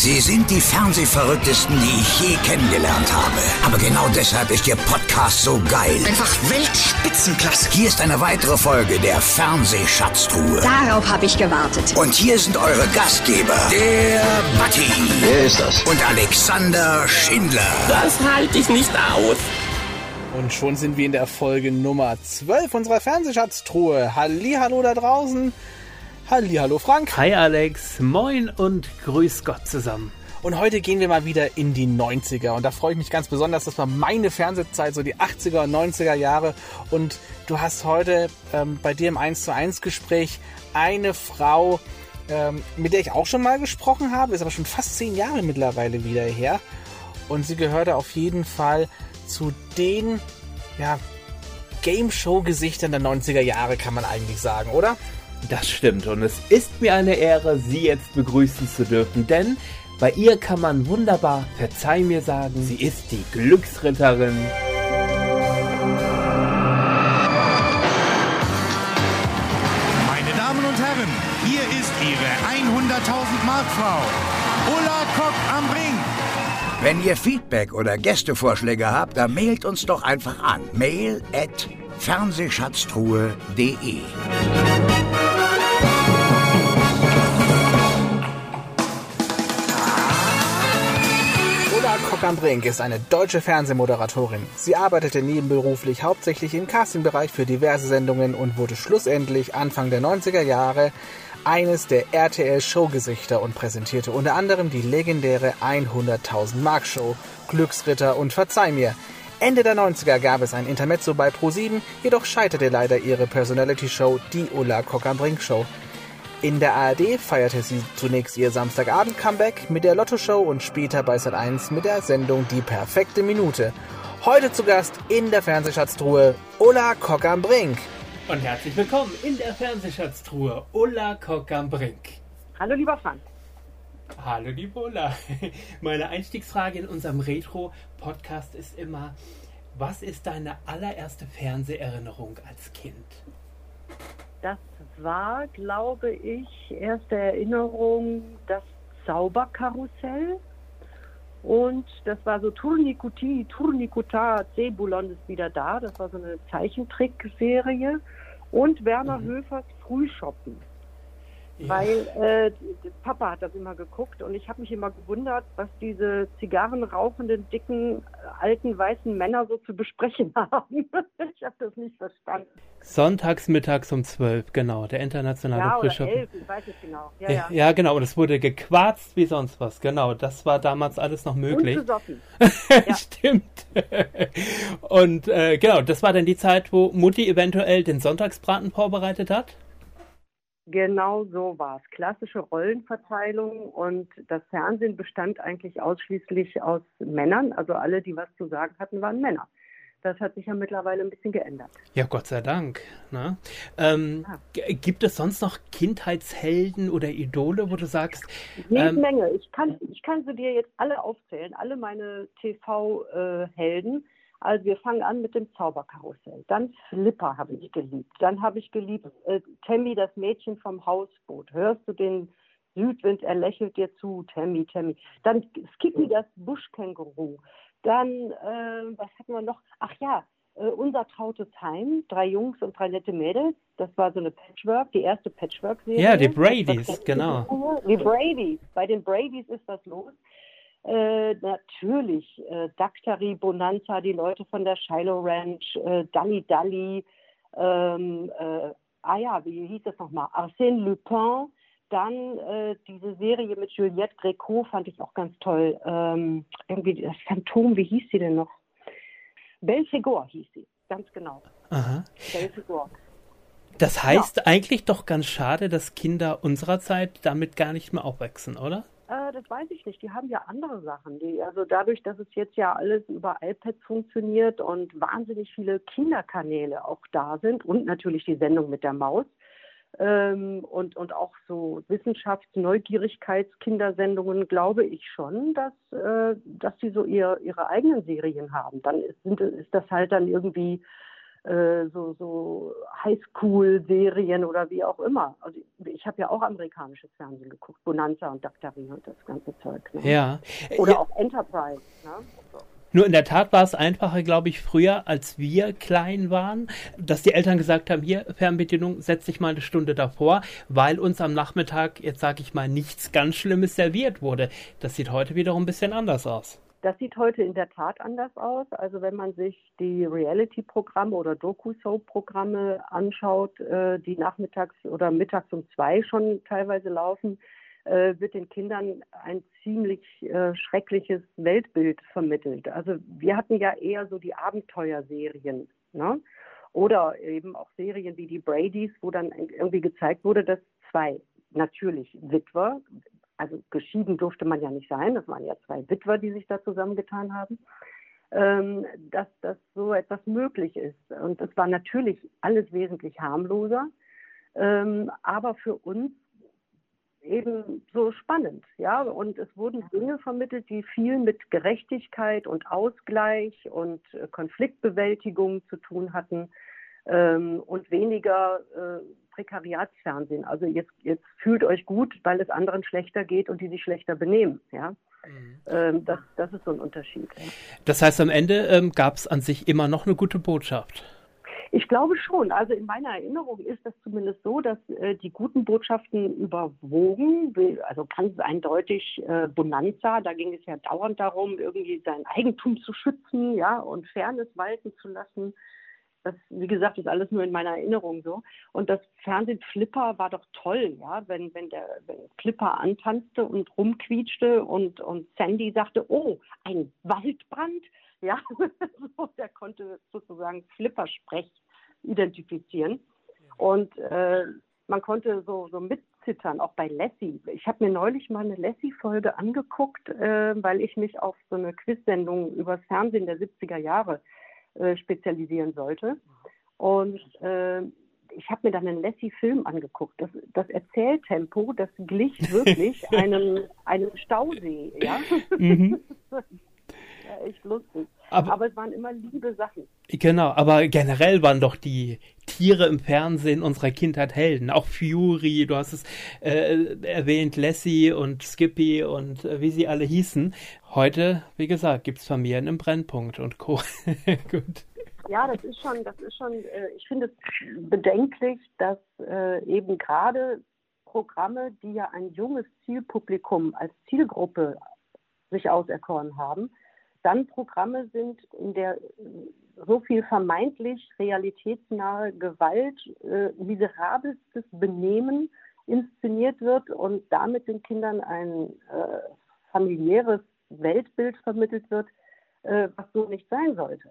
Sie sind die Fernsehverrücktesten, die ich je kennengelernt habe. Aber genau deshalb ist Ihr Podcast so geil. Einfach Weltspitzenklasse. Hier ist eine weitere Folge der Fernsehschatztruhe. Darauf habe ich gewartet. Und hier sind eure Gastgeber, der Batti Wer ist das? und Alexander Schindler. Das halte ich nicht aus. Und schon sind wir in der Folge Nummer 12 unserer Fernsehschatztruhe. Hallihallo da draußen. Hallihallo Frank. Hi Alex, moin und grüß Gott zusammen. Und heute gehen wir mal wieder in die 90er. Und da freue ich mich ganz besonders. Das war meine Fernsehzeit, so die 80er und 90er Jahre. Und du hast heute ähm, bei dir im 1 zu 1 Gespräch eine Frau, ähm, mit der ich auch schon mal gesprochen habe. Ist aber schon fast zehn Jahre mittlerweile wieder her. Und sie gehörte auf jeden Fall zu den, ja, Game Show Gesichtern der 90er Jahre, kann man eigentlich sagen, oder? Das stimmt und es ist mir eine Ehre, Sie jetzt begrüßen zu dürfen, denn bei ihr kann man wunderbar Verzeih mir sagen, sie ist die Glücksritterin. Meine Damen und Herren, hier ist Ihre 100.000 Mark Frau, Ulla Kock am Ring. Wenn ihr Feedback oder Gästevorschläge habt, dann mailt uns doch einfach an. Mail at fernsehschatztruhe.de Ulla Kock-am-Brink ist eine deutsche Fernsehmoderatorin. Sie arbeitete nebenberuflich hauptsächlich im Castingbereich für diverse Sendungen und wurde schlussendlich Anfang der 90er Jahre eines der RTL-Showgesichter und präsentierte unter anderem die legendäre 100.000 Mark Show, Glücksritter und Verzeih mir. Ende der 90er gab es ein Intermezzo bei Pro7, jedoch scheiterte leider ihre Personality-Show, die Ulla Kock-am-Brink Show. In der ARD feierte sie zunächst ihr Samstagabend-Comeback mit der Lotto-Show und später bei Sat1 mit der Sendung Die perfekte Minute. Heute zu Gast in der Fernsehschatztruhe Ulla Kock am Brink. Und herzlich willkommen in der Fernsehschatztruhe, Ulla Kock am Brink. Hallo lieber Frank. Hallo Ulla. Meine Einstiegsfrage in unserem Retro-Podcast ist immer, was ist deine allererste Fernseherinnerung als Kind? Das war, glaube ich, erste Erinnerung das Zauberkarussell. Und das war so Tournikuti, Tournikuta, Zebulon ist wieder da. Das war so eine Zeichentrickserie. Und Werner Höfers Frühschoppen. Weil äh, Papa hat das immer geguckt und ich habe mich immer gewundert, was diese zigarrenrauchenden, dicken, äh, alten, weißen Männer so zu besprechen haben. ich habe das nicht verstanden. Sonntags mittags um 12, genau, der internationale Ja, oder Frühschoppen. elf, ich weiß es genau. Ja, Ja, ja. ja, genau, und es wurde gequarzt wie sonst was. Genau, das war damals alles noch möglich. Und besoffen. Ja. Stimmt. und äh, genau, das war dann die Zeit, wo Mutti eventuell den Sonntagsbraten vorbereitet hat. Genau so war es. Klassische Rollenverteilung und das Fernsehen bestand eigentlich ausschließlich aus Männern. Also alle, die was zu sagen hatten, waren Männer. Das hat sich ja mittlerweile ein bisschen geändert. Ja, Gott sei Dank. Ne? Ähm, Ja. Gibt es sonst noch Kindheitshelden oder Idole, wo du sagst, Jede Ähm, Menge. Ich kann, ich kann sie dir jetzt alle aufzählen, alle meine TV-Helden. Also wir fangen an mit dem Zauberkarussell. Dann Flipper habe ich geliebt. Dann habe ich geliebt äh, Tammy, das Mädchen vom Hausboot. Hörst du den Südwind, er lächelt dir zu, Tammy, Tammy. Dann Skippy, das Buschkänguru. Dann, äh, was hatten wir noch? Ach ja, äh, unser trautes Heim, drei Jungs und drei nette Mädels. Das war so eine Patchwork, die erste Patchwork-Serie. Ja, die Bradys, genau. Die Bradys. Bei den Bradys ist was los. Äh, natürlich, äh, Daktari, Bonanza, die Leute von der Shiloh Ranch, äh, Dalli Dalli, ähm, äh, ah ja, wie hieß das nochmal? Arsène Lupin. Dann äh, diese Serie mit Juliette Gréco fand ich auch ganz toll. Ähm, irgendwie das Phantom, wie hieß sie denn noch? Belphegor hieß sie, ganz genau. aha. Das heißt eigentlich doch ganz schade, dass Kinder unserer Zeit damit gar nicht mehr aufwachsen, oder? Äh, das weiß ich nicht. Die haben ja andere Sachen. Die, also dadurch, dass es jetzt ja alles über iPads funktioniert und wahnsinnig viele Kinderkanäle auch da sind und natürlich die Sendung mit der Maus ähm, und, und auch so Wissenschafts-Neugierigkeits-Kindersendungen, glaube ich schon, dass, äh, dass die so ihr, ihre eigenen Serien haben. Dann ist, sind, ist das halt dann irgendwie äh, so, so Highschool-Serien oder wie auch immer. Also ich habe ja auch amerikanisches Fernsehen geguckt, Bonanza und Daktari und das ganze Zeug. Ne? Ja. Oder Ja. auch Enterprise. Ne? Nur in der Tat war es einfacher, glaube ich, früher, als wir klein waren, dass die Eltern gesagt haben, hier, Fernbedienung, setz dich mal eine Stunde davor, weil uns am Nachmittag, jetzt sage ich mal, nichts ganz Schlimmes serviert wurde. Das sieht heute wiederum ein bisschen anders aus. Das sieht heute in der Tat anders aus. Also wenn man sich die Reality-Programme oder Doku-Soap-Programme anschaut, äh, die nachmittags oder mittags um zwei schon teilweise laufen, äh, wird den Kindern ein ziemlich äh, schreckliches Weltbild vermittelt. Also wir hatten ja eher so die Abenteuerserien, ne? Oder eben auch Serien wie die Bradys, wo dann irgendwie gezeigt wurde, dass zwei natürlich Witwer, also geschieden durfte man ja nicht sein, das waren ja zwei Witwer, die sich da zusammengetan haben, ähm, dass das so etwas möglich ist. Und es war natürlich alles wesentlich harmloser, ähm, aber für uns eben so spannend, ja. Und es wurden Dinge vermittelt, die viel mit Gerechtigkeit und Ausgleich und äh, Konfliktbewältigung zu tun hatten ähm, und weniger äh, Prekariatsfernsehen. Also jetzt, jetzt fühlt euch gut, weil es anderen schlechter geht und die sich schlechter benehmen, ja. Ähm, das, das ist so ein Unterschied. Das heißt, am Ende ähm, gab es an sich immer noch eine gute Botschaft. Ich glaube schon. Also in meiner Erinnerung ist das zumindest so, dass äh, die guten Botschaften überwogen. Also ganz eindeutig äh, Bonanza, da ging es ja dauernd darum, irgendwie sein Eigentum zu schützen, ja, und Fairness walten zu lassen. Das, wie gesagt, ist alles nur in meiner Erinnerung so. Und das Fernsehen Flipper war doch toll, ja, wenn, wenn der wenn Flipper antanzte und rumquietschte und, und Sandy sagte, oh, ein Waldbrand. Ja, so, der konnte sozusagen Flippersprech identifizieren. Und äh, man konnte so, so mitzittern, auch bei Lassie. Ich habe mir neulich mal eine Lassie-Folge angeguckt, äh, weil ich mich auf so eine Quiz-Sendung über das Fernsehen der 70er Jahre äh, spezialisieren sollte. Und äh, ich habe mir dann einen Lassie-Film angeguckt. Das, das Erzähltempo, das glich wirklich einem, einem Stausee. Ja? Mhm. ja, echt lustig. Aber- Aber, es waren immer liebe Sachen. Genau, aber generell waren doch die Tiere im Fernsehen unserer Kindheit Helden. Auch Fury, du hast es äh, erwähnt, Lassie und Skippy und äh, wie sie alle hießen. Heute, wie gesagt, gibt's Familien im Brennpunkt und Co. Gut. Ja, das ist schon, das ist schon, äh, ich finde es bedenklich, dass äh, eben gerade Programme, die ja ein junges Zielpublikum als Zielgruppe sich auserkoren haben, dann Programme sind, in der so viel vermeintlich realitätsnahe Gewalt, äh, miserabelstes Benehmen inszeniert wird und damit den Kindern ein äh, familiäres Weltbild vermittelt wird, äh, was so nicht sein sollte.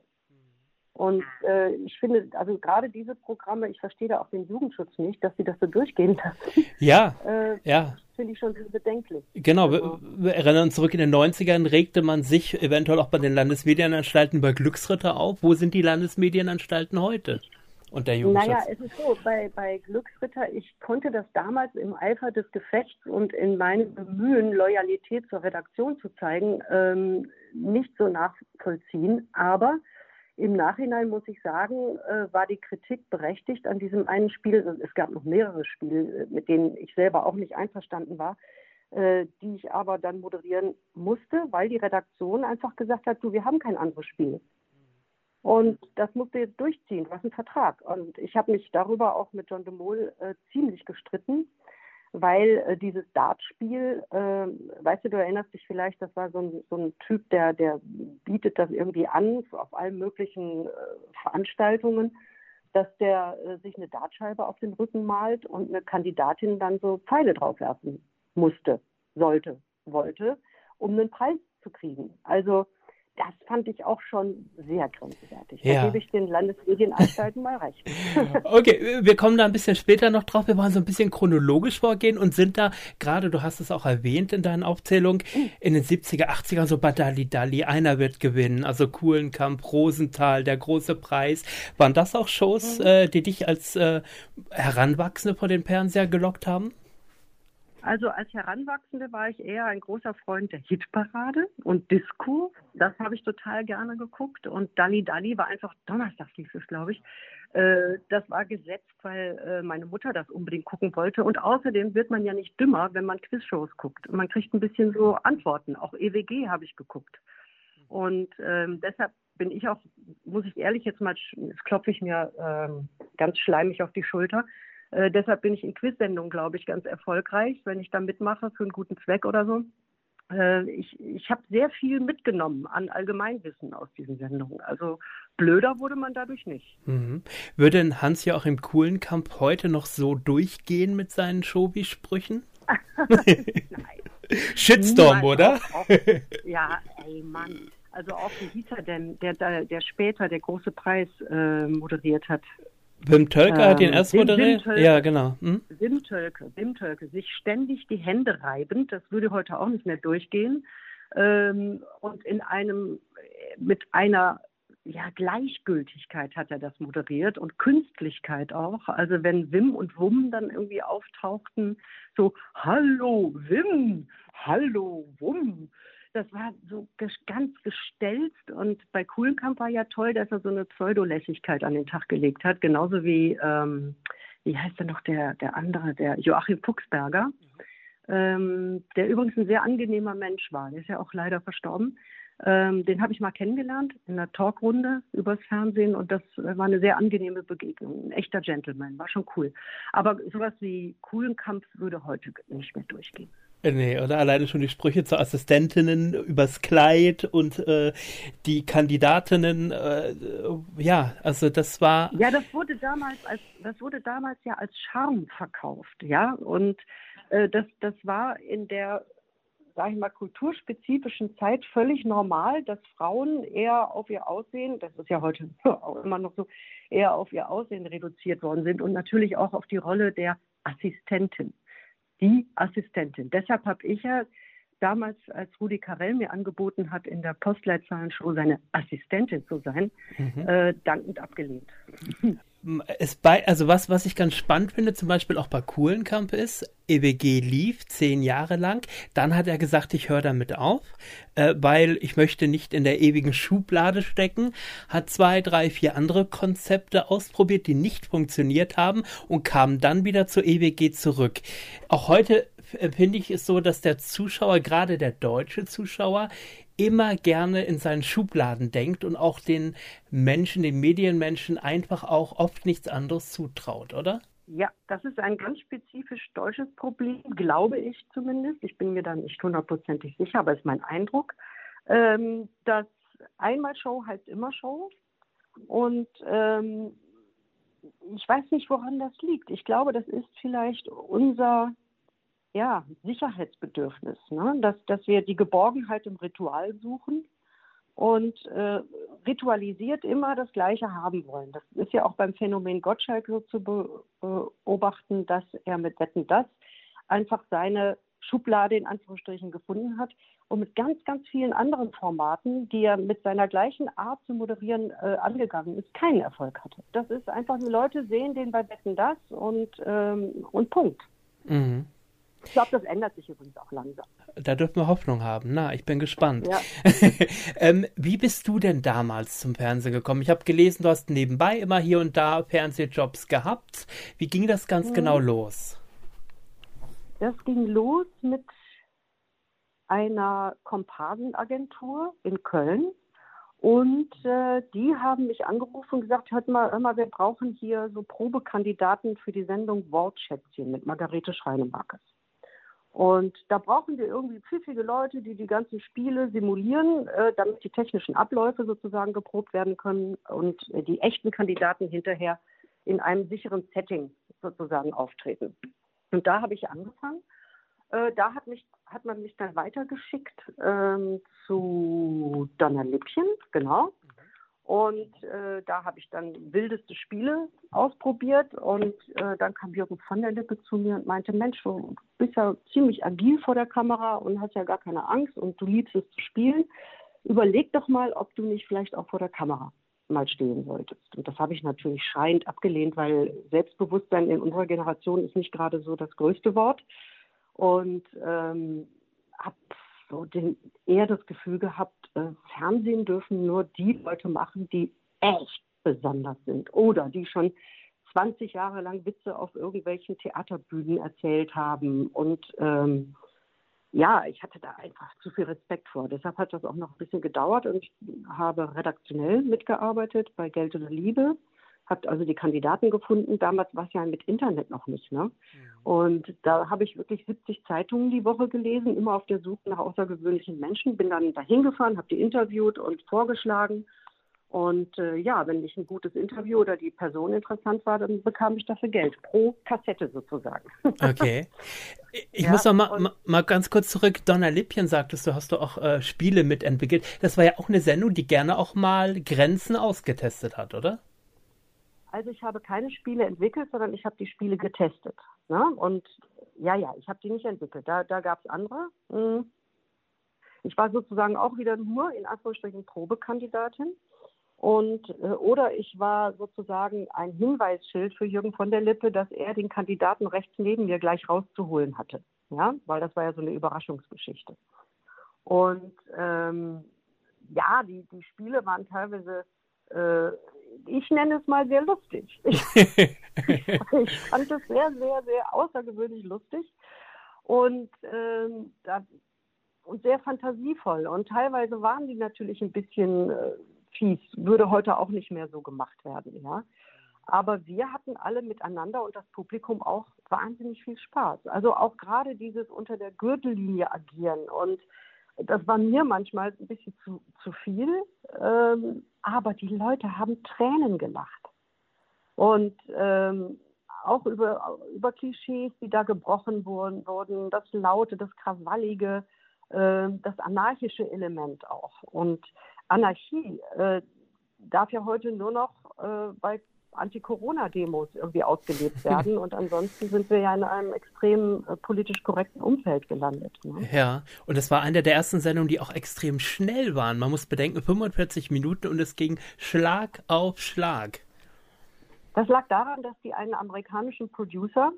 Und äh, ich finde, also gerade diese Programme, ich verstehe da auch den Jugendschutz nicht, dass sie das so durchgehen lassen, Ja, äh, ja. Finde ich schon sehr bedenklich. Genau, wir, Also- wir erinnern uns zurück in den 90ern, regte man sich eventuell auch bei den Landesmedienanstalten über Glücksritter auf. Wo sind die Landesmedienanstalten heute? Und der Jugendschutz? Naja, es ist so, bei, bei Glücksritter, ich konnte das damals im Eifer des Gefechts und in meinem Bemühen, Loyalität zur Redaktion zu zeigen, ähm, nicht so nachvollziehen. Aber im Nachhinein muss ich sagen, äh, war die Kritik berechtigt an diesem einen Spiel. Es gab noch mehrere Spiele, mit denen ich selber auch nicht einverstanden war, äh, die ich aber dann moderieren musste, weil die Redaktion einfach gesagt hat, du, wir haben kein anderes Spiel. Und das musste jetzt durchziehen, du hast einen Vertrag. Und ich habe mich darüber auch mit John de Mol äh, ziemlich gestritten, weil äh, dieses Dartspiel, äh, weißt du, du erinnerst dich vielleicht, das war so ein, so ein Typ, der, der bietet das irgendwie an auf allen möglichen äh, Veranstaltungen, dass der äh, sich eine Dartscheibe auf den Rücken malt und eine Kandidatin dann so Pfeile draufwerfen musste, sollte, wollte, um einen Preis zu kriegen. Also das fand ich auch schon sehr grenzwertig. Ja. Da gebe ich den Landesmedienanstalten mal recht. Okay, wir kommen da ein bisschen später noch drauf. Wir wollen so ein bisschen chronologisch vorgehen und sind da, gerade du hast es auch erwähnt in deinen Aufzählungen, in den 70er, 80er so Badali Dali, einer wird gewinnen, also Kuhlenkamp, Rosenthal, der große Preis. Waren das auch Shows, äh, die dich als äh, Heranwachsende vor den Fernseher gelockt haben? Also als Heranwachsende war ich eher ein großer Freund der Hitparade und Disco. Das habe ich total gerne geguckt. Und Dalli Dalli war einfach, Donnerstag hieß es, glaube ich. Äh, das war gesetzt, weil äh, meine Mutter das unbedingt gucken wollte. Und außerdem wird man ja nicht dümmer, wenn man Quizshows guckt. Man kriegt ein bisschen so Antworten. Auch EWG habe ich geguckt. Und ähm, deshalb bin ich auch, muss ich ehrlich jetzt mal, jetzt klopfe ich mir ähm, ganz schleimig auf die Schulter, äh, deshalb bin ich in Quiz-Sendungen, glaube ich, ganz erfolgreich, wenn ich da mitmache für einen guten Zweck oder so. Äh, ich ich habe sehr viel mitgenommen an Allgemeinwissen aus diesen Sendungen. Also blöder wurde man dadurch nicht. Mhm. Würde denn Hans ja auch im coolen Camp heute noch so durchgehen mit seinen Shobi-Sprüchen? Nein. Shitstorm, Niemand, oder? Auch, auch, ja, ey Mann. Also auch wie hieß er denn, der, der, der später der große Preis äh, moderiert hat? Wim Tölke hat den Ähm, erst Wim- moderiert? Wim Tölke. Ja, genau. Hm? Wim Tölke, Wim Tölke, sich ständig die Hände reibend, das würde heute auch nicht mehr durchgehen. Ähm, und in einem, mit einer ja, Gleichgültigkeit hat er das moderiert und Künstlichkeit auch. Also wenn Wim und Wum dann irgendwie auftauchten, so, hallo Wim, hallo Wum. Das war so ganz gestelzt und bei Kuhlenkamp war ja toll, dass er so eine Pseudolässigkeit an den Tag gelegt hat, genauso wie, ähm, wie heißt er noch, der, der andere, der Joachim Fuchsberger, ähm, der übrigens ein sehr angenehmer Mensch war. Der ist ja auch leider verstorben. Ähm, den habe ich mal kennengelernt in einer Talkrunde übers Fernsehen und das war eine sehr angenehme Begegnung. Ein echter Gentleman, war schon cool. Aber sowas wie Kuhlenkampf würde heute nicht mehr durchgehen. Äh, Nee, oder alleine schon die Sprüche zu Assistentinnen übers Kleid und äh, die Kandidatinnen, äh, ja, also das war. Ja, das wurde damals als das wurde damals ja als Charme verkauft, ja. Und äh, das, das war in der, sag ich mal, kulturspezifischen Zeit völlig normal, dass Frauen eher auf ihr Aussehen, das ist ja heute auch immer noch so, eher auf ihr Aussehen reduziert worden sind und natürlich auch auf die Rolle der Assistentin. Die Assistentin. Deshalb habe ich ja damals, als Rudi Carell mir angeboten hat, in der Postleitzahlenshow seine Assistentin zu sein, äh, dankend abgelehnt. Es bei, also was, was ich ganz spannend finde, zum Beispiel auch bei Kuhlenkamp ist, EWG lief zehn Jahre lang, dann hat er gesagt, ich höre damit auf, äh, weil ich möchte nicht in der ewigen Schublade stecken, hat zwei, drei, vier andere Konzepte ausprobiert, die nicht funktioniert haben und kam dann wieder zur EWG zurück. Auch heute äh, finde ich es so, dass der Zuschauer, gerade der deutsche Zuschauer, immer gerne in seinen Schubladen denkt und auch den Menschen, den Medienmenschen einfach auch oft nichts anderes zutraut, oder? Ja, das ist ein ganz spezifisch deutsches Problem, glaube ich zumindest. Ich bin mir da nicht hundertprozentig sicher, aber ist mein Eindruck. Ähm, dass einmal Show heißt immer Show. Und ähm, ich weiß nicht, woran das liegt. Ich glaube, das ist vielleicht unser ja, Sicherheitsbedürfnis, ne? dass, dass wir die Geborgenheit im Ritual suchen und äh, ritualisiert immer das Gleiche haben wollen. Das ist ja auch beim Phänomen Gottschalk so zu beobachten, dass er mit Wetten das einfach seine Schublade in Anführungsstrichen gefunden hat und mit ganz, ganz vielen anderen Formaten, die er mit seiner gleichen Art zu moderieren äh, angegangen ist, keinen Erfolg hatte. Das ist einfach, die Leute sehen den bei Wetten das und, ähm, und Punkt. Mhm. Ich glaube, das ändert sich übrigens auch langsam. Da dürfen wir Hoffnung haben. Na, ich bin gespannt. Ja. ähm, wie bist du denn damals zum Fernsehen gekommen? Ich habe gelesen, du hast nebenbei immer hier und da Fernsehjobs gehabt. Wie ging das ganz Mhm. genau los? Das ging los mit einer Komparsenagentur in Köln. Und äh, die haben mich angerufen und gesagt, hört mal, hör mal, wir brauchen hier so Probekandidaten für die Sendung Wortschätzchen mit Margarete Schreinemakers. Und da brauchen wir irgendwie pfiffige Leute, die die ganzen Spiele simulieren, äh, damit die technischen Abläufe sozusagen geprobt werden können und äh, die echten Kandidaten hinterher in einem sicheren Setting sozusagen auftreten. Und da habe ich angefangen. Äh, da hat, mich, hat man mich dann weitergeschickt ähm, zu Donnerlippchen, genau. Und äh, da habe ich dann wildeste Spiele ausprobiert und äh, dann kam Jürgen von der Lippe zu mir und meinte, Mensch, du bist ja ziemlich agil vor der Kamera und hast ja gar keine Angst und du liebst es zu spielen. Überleg doch mal, ob du nicht vielleicht auch vor der Kamera mal stehen solltest. Und das habe ich natürlich schreiend abgelehnt, weil Selbstbewusstsein in unserer Generation ist nicht gerade so das größte Wort. und ähm, habe so den, eher das Gefühl gehabt, äh, Fernsehen dürfen nur die Leute machen, die echt besonders sind oder die schon 20 Jahre lang Witze auf irgendwelchen Theaterbühnen erzählt haben. Und ähm, ja, ich hatte da einfach zu viel Respekt vor. Deshalb hat das auch noch ein bisschen gedauert und ich habe redaktionell mitgearbeitet bei Geld oder Liebe. Habe also die Kandidaten gefunden. Damals war es ja mit Internet noch nicht. Ne? Mhm. Und da habe ich wirklich 70 Zeitungen die Woche gelesen, immer auf der Suche nach außergewöhnlichen Menschen. Bin dann dahin gefahren, habe die interviewt und vorgeschlagen. Und äh, ja, wenn ich ein gutes Interview oder die Person interessant war, dann bekam ich dafür Geld, pro Kassette sozusagen. Okay. Ich ja, muss noch mal, mal ganz kurz zurück. Donna Lippchen sagtest du, hast du auch äh, Spiele mitentwickelt. Das war ja auch eine Sendung, die gerne auch mal Grenzen ausgetestet hat, oder? Also ich habe keine Spiele entwickelt, sondern ich habe die Spiele getestet. Ne? Und ja, ja, ich habe die nicht entwickelt. Da, da gab es andere. Hm. Ich war sozusagen auch wieder nur in Anführungsstrichen Probekandidatin. Und, äh, oder ich war sozusagen ein Hinweisschild für Jürgen von der Lippe, dass er den Kandidaten rechts neben mir gleich rauszuholen hatte. Ja, weil das war ja so eine Überraschungsgeschichte. Und ähm, ja, die, die Spiele waren teilweise, äh, ich nenne es mal sehr lustig. Ich, ich, fand es sehr, sehr, sehr außergewöhnlich lustig. Und, ähm, da, und sehr fantasievoll. Und teilweise waren die natürlich ein bisschen äh, fies, würde heute auch nicht mehr so gemacht werden, ja. Aber wir hatten alle miteinander und das Publikum auch wahnsinnig viel Spaß. Also auch gerade dieses unter der Gürtellinie agieren. Und das war mir manchmal ein bisschen zu, zu viel. Ähm, aber die Leute haben Tränen gelacht. Und ähm, auch über, über Klischees, die da gebrochen wurden, wurden das Laute, das Krawallige, äh, das anarchische Element auch. Und Anarchie äh, darf ja heute nur noch äh, bei Anti-Corona-Demos irgendwie ausgelebt werden. Und ansonsten sind wir ja in einem extrem äh, politisch korrekten Umfeld gelandet. Ne? Ja, und es war eine der ersten Sendungen, die auch extrem schnell waren. Man muss bedenken, 45 Minuten und es ging Schlag auf Schlag. Das lag daran, dass die einen amerikanischen Producer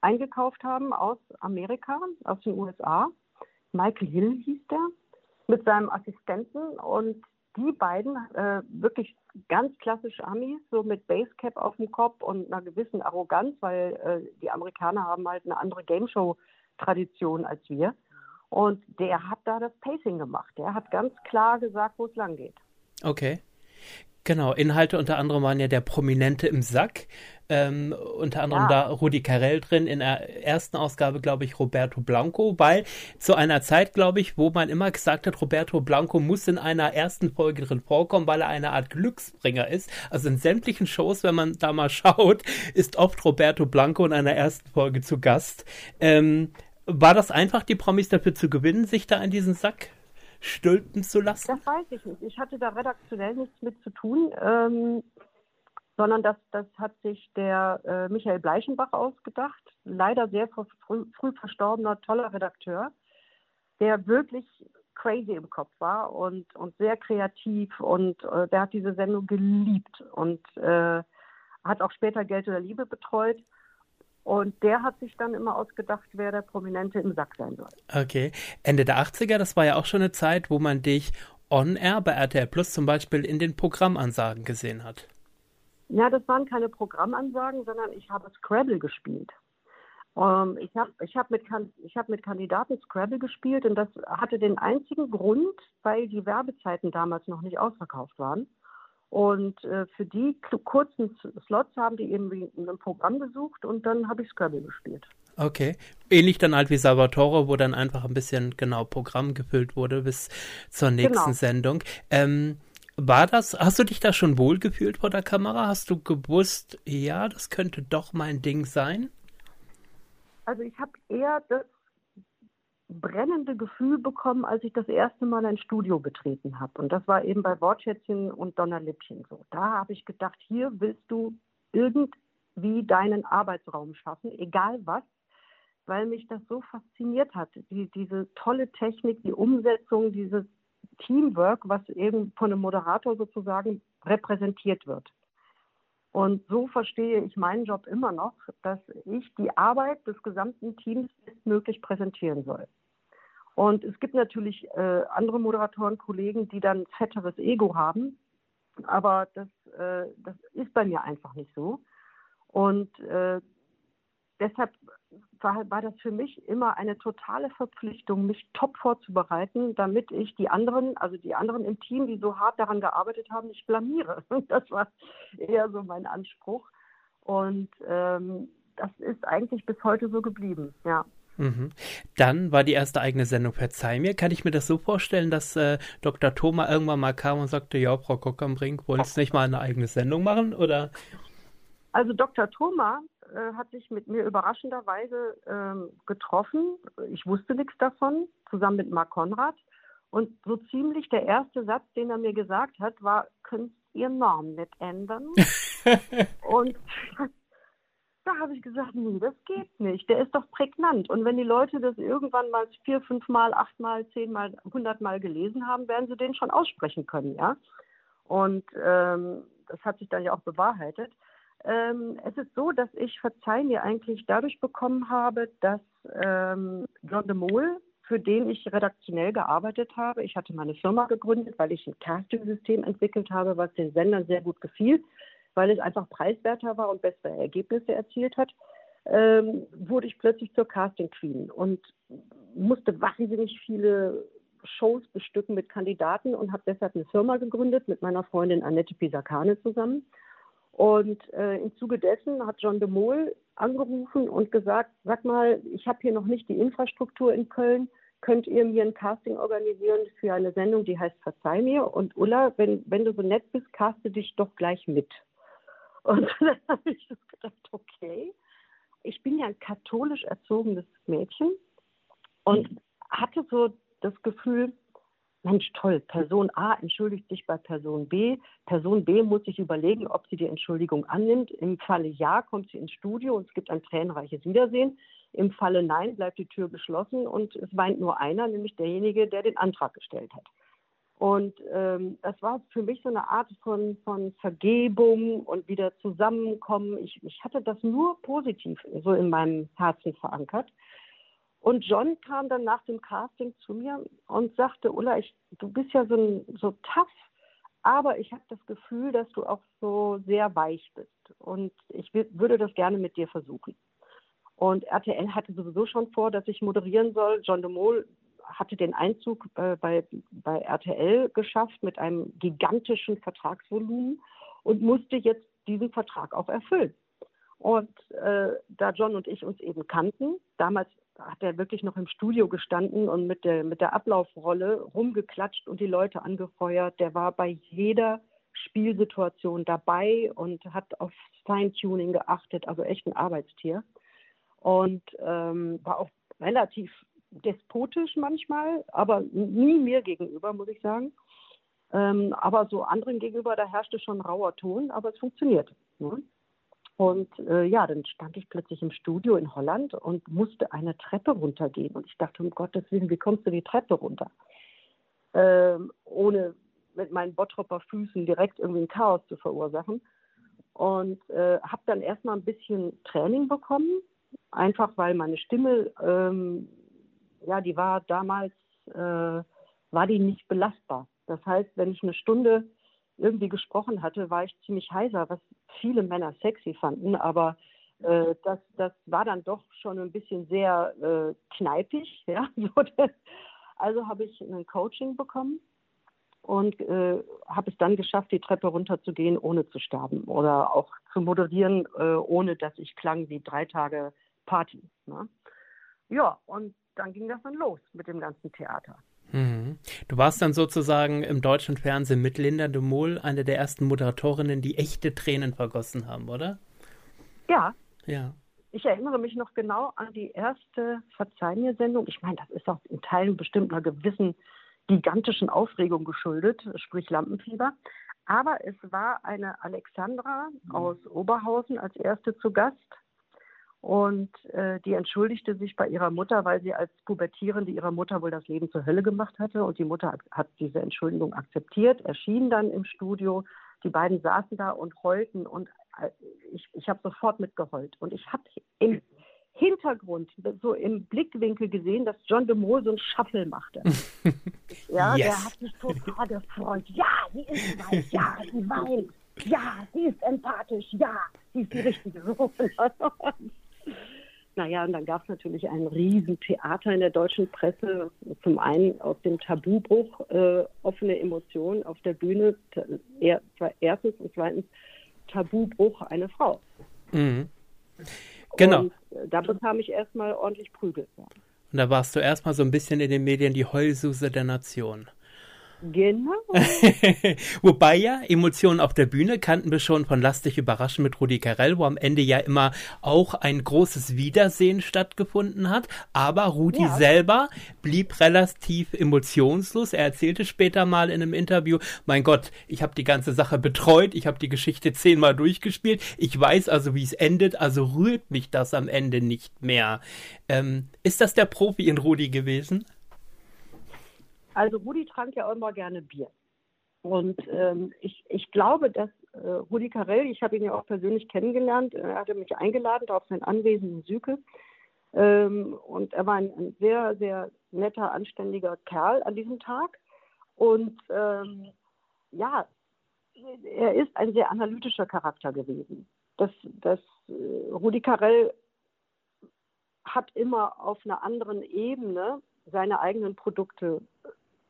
eingekauft haben aus Amerika, aus den USA. Michael Hill hieß der mit seinem Assistenten und die beiden, äh, wirklich ganz klassische Amis, so mit Basecap auf dem Kopf und einer gewissen Arroganz, weil äh, die Amerikaner haben halt eine andere Gameshow-Tradition als wir. Und der hat da das Pacing gemacht. Der hat ganz klar gesagt, wo es lang geht. Okay. Genau, Inhalte unter anderem waren ja der Prominente im Sack, ähm, unter anderem ja. da Rudi Carell drin, in der ersten Ausgabe, glaube ich, Roberto Blanco, weil zu einer Zeit, glaube ich, wo man immer gesagt hat, Roberto Blanco muss in einer ersten Folge drin vorkommen, weil er eine Art Glücksbringer ist. Also in sämtlichen Shows, wenn man da mal schaut, ist oft Roberto Blanco in einer ersten Folge zu Gast. Ähm, war das einfach, die Promis dafür zu gewinnen, sich da in diesen Sack stülpen zu lassen? Das weiß ich nicht. Ich hatte da redaktionell nichts mit zu tun, ähm, sondern das, das hat sich der äh, Michael Bleichenbach ausgedacht. Leider sehr früh, früh verstorbener, toller Redakteur, der wirklich crazy im Kopf war und, und sehr kreativ und äh, der hat diese Sendung geliebt und äh, hat auch später Geld oder Liebe betreut. Und der hat sich dann immer ausgedacht, wer der Prominente im Sack sein soll. Okay. Ende der 80er, das war ja auch schon eine Zeit, wo man dich on-air bei RTL Plus zum Beispiel in den Programmansagen gesehen hat. Ja, das waren keine Programmansagen, sondern ich habe Scrabble gespielt. Ähm, ich habe ich hab mit, hab mit Kandidaten Scrabble gespielt und das hatte den einzigen Grund, weil die Werbezeiten damals noch nicht ausverkauft waren. Und äh, für die kurzen Slots haben die irgendwie ein Programm gesucht und dann habe ich Scrabble gespielt. Okay. Ähnlich dann halt wie Salvatore, wo dann einfach ein bisschen genau Programm gefüllt wurde bis zur nächsten genau. Sendung. Ähm, war das, hast du dich da schon wohl gefühlt vor der Kamera? Hast du gewusst, ja, das könnte doch mein Ding sein? Also ich habe eher das brennende Gefühl bekommen, als ich das erste Mal ein Studio betreten habe. Und das war eben bei Wortschätzchen und Donnerlippchen so. Da habe ich gedacht, hier willst du irgendwie deinen Arbeitsraum schaffen, egal was, weil mich das so fasziniert hat. Die, diese tolle Technik, die Umsetzung, dieses Teamwork, was eben von einem Moderator sozusagen repräsentiert wird. Und so verstehe ich meinen Job immer noch, dass ich die Arbeit des gesamten Teams bestmöglich präsentieren soll. Und es gibt natürlich äh, andere Moderatoren, Kollegen, die dann fetteres Ego haben. Aber das, äh, das ist bei mir einfach nicht so. Und äh, deshalb war, war, das für mich immer eine totale Verpflichtung, mich top vorzubereiten, damit ich die anderen, also die anderen im Team, die so hart daran gearbeitet haben, nicht blamiere. Das war eher so mein Anspruch. Und ähm, das ist eigentlich bis heute so geblieben, ja. Mhm. Dann war die erste eigene Sendung Verzeih mir. Kann ich mir das so vorstellen, dass äh, Dr. Thoma irgendwann mal kam und sagte, ja, Frau Kockernbrink, wollen Sie nicht mal eine eigene Sendung machen? Oder? Also Dr. Thoma äh, hat sich mit mir überraschenderweise ähm, getroffen. Ich wusste nichts davon, zusammen mit Marc Konrad. Und so ziemlich der erste Satz, den er mir gesagt hat, war, können Sie Ihren Namen nicht ändern? und da habe ich gesagt, nee, das geht nicht. Der ist doch prägnant. Und wenn die Leute das irgendwann mal vier, fünf Mal, acht Mal, zehn Mal, hundert Mal gelesen haben, werden sie den schon aussprechen können, ja. Und ähm, das hat sich dann ja auch bewahrheitet. Ähm, es ist so, dass ich Verzeih mir eigentlich dadurch bekommen habe, dass ähm, John de Mol, für den ich redaktionell gearbeitet habe, ich hatte meine Firma gegründet, weil ich ein Casting-System entwickelt habe, was den Sendern sehr gut gefiel, weil es einfach preiswerter war und bessere Ergebnisse erzielt hat, ähm, wurde ich plötzlich zur Casting Queen und musste wahnsinnig viele Shows bestücken mit Kandidaten und habe deshalb eine Firma gegründet mit meiner Freundin Annette Pisacane zusammen. Und äh, im Zuge dessen hat John de Mol angerufen und gesagt, sag mal, ich habe hier noch nicht die Infrastruktur in Köln, könnt ihr mir ein Casting organisieren für eine Sendung, die heißt Verzeih mir. Und Ulla, wenn, wenn du so nett bist, caste dich doch gleich mit. Und dann habe ich so gedacht, okay, ich bin ja ein katholisch erzogenes Mädchen und hatte so das Gefühl, Mensch, toll, Person A entschuldigt sich bei Person B. Person B muss sich überlegen, ob sie die Entschuldigung annimmt. Im Falle Ja kommt sie ins Studio und es gibt ein tränenreiches Wiedersehen. Im Falle Nein bleibt die Tür geschlossen und es weint nur einer, nämlich derjenige, der den Antrag gestellt hat. Und ähm, das war für mich so eine Art von, von Vergebung und wieder Zusammenkommen. Ich, ich hatte das nur positiv so in meinem Herzen verankert. Und John kam dann nach dem Casting zu mir und sagte, Ulla, ich, du bist ja so, so tough, aber ich habe das Gefühl, dass du auch so sehr weich bist. Und ich würde das gerne mit dir versuchen. Und RTL hatte sowieso schon vor, dass ich moderieren soll. John de Mol hatte den Einzug äh, bei, bei RTL geschafft mit einem gigantischen Vertragsvolumen und musste jetzt diesen Vertrag auch erfüllen. Und äh, da John und ich uns eben kannten, damals hat er wirklich noch im Studio gestanden und mit der, mit der Ablaufrolle rumgeklatscht und die Leute angefeuert. Der war bei jeder Spielsituation dabei und hat auf Feintuning geachtet, also echt ein Arbeitstier. Und ähm, war auch relativ despotisch manchmal, aber nie mir gegenüber, muss ich sagen. Ähm, aber so anderen gegenüber, da herrschte schon rauer Ton, aber es funktioniert. Ne? Und äh, ja, dann stand ich plötzlich im Studio in Holland und musste eine Treppe runtergehen. Und ich dachte, um Gottes Willen, wie kommst du die Treppe runter? Ähm, ohne mit meinen Bottropper Füßen direkt irgendwie ein Chaos zu verursachen. Und äh, habe dann erstmal ein bisschen Training bekommen, einfach weil meine Stimme, ähm, ja, die war damals, äh, war die nicht belastbar. Das heißt, wenn ich eine Stunde irgendwie gesprochen hatte, war ich ziemlich heiser, was viele Männer sexy fanden, aber äh, das, das war dann doch schon ein bisschen sehr äh, kneipig. Ja? also habe ich ein Coaching bekommen und äh, habe es dann geschafft, die Treppe runterzugehen, ohne zu sterben oder auch zu moderieren, äh, ohne dass ich klang wie drei Tage Party. Ne? Ja, und dann ging das dann los mit dem ganzen Theater. Mhm. Du warst dann sozusagen im deutschen Fernsehen mit Linda de Mol eine der ersten Moderatorinnen, die echte Tränen vergossen haben, oder? Ja. Ja. Ich erinnere mich noch genau an die erste Verzeih mir Sendung. Ich meine, das ist auch in Teilen bestimmt einer gewissen gigantischen Aufregung geschuldet, sprich Lampenfieber. Aber es war eine Alexandra aus Oberhausen als erste zu Gast und äh, die entschuldigte sich bei ihrer Mutter, weil sie als Pubertierende ihrer Mutter wohl das Leben zur Hölle gemacht hatte. Und die Mutter hat diese Entschuldigung akzeptiert, erschien dann im Studio. die beiden saßen da und heulten und äh, ich, ich habe sofort mitgeheult. Und ich habe im Hintergrund, so im Blickwinkel gesehen, dass John de Mol so ein Shuffle machte. ja, yes. der hat sich total gefreut. Ja, sie ist weiß, ja, sie weint. Ja, sie ist empathisch, ja, sie ist die richtige. Naja, und dann gab es natürlich ein Riesentheater in der deutschen Presse. Zum einen aus dem Tabubruch, äh, offene Emotionen auf der Bühne, er, erstens und zweitens Tabubruch, eine Frau. Mhm. Genau. Und äh, da bekam ich erstmal ordentlich Prügel. Und da warst du erstmal so ein bisschen in den Medien die Heulsuse der Nation. Genau. Wobei ja, Emotionen auf der Bühne kannten wir schon von Lass dich überraschen mit Rudi Carell, wo am Ende ja immer auch ein großes Wiedersehen stattgefunden hat. Aber Rudi ja. selber blieb relativ emotionslos. Er erzählte später mal in einem Interview, mein Gott, ich habe die ganze Sache betreut, ich habe die Geschichte zehnmal durchgespielt, ich weiß also, wie es endet, also rührt mich das am Ende nicht mehr. Ähm, ist das der Profi in Rudi gewesen? Also Rudi trank ja immer gerne Bier. Und ähm, ich, ich glaube, dass äh, Rudi Carell, ich habe ihn ja auch persönlich kennengelernt, er hatte mich eingeladen auf sein Anwesen in Süke. Ähm, und er war ein, ein, sehr, sehr netter, anständiger Kerl an diesem Tag. Und ähm, ja, er ist ein sehr analytischer Charakter gewesen. Das, das äh, Rudi Carell hat immer auf einer anderen Ebene seine eigenen Produkte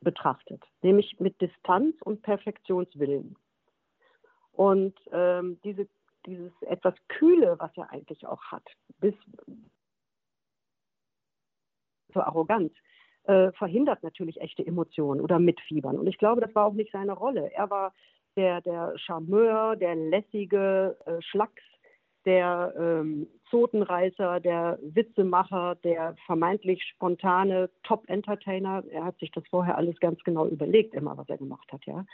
betrachtet, nämlich mit Distanz und Perfektionswillen. Und ähm, diese, dieses etwas Kühle, was er eigentlich auch hat, bis zur Arroganz, äh, verhindert natürlich echte Emotionen oder Mitfiebern. Und ich glaube, das war auch nicht seine Rolle. Er war der, der Charmeur, der lässige äh, Schlacks, der ähm, Zotenreißer, der Witzemacher, der vermeintlich spontane Top-Entertainer. Er hat sich das vorher alles ganz genau überlegt, immer was er gemacht hat, ja.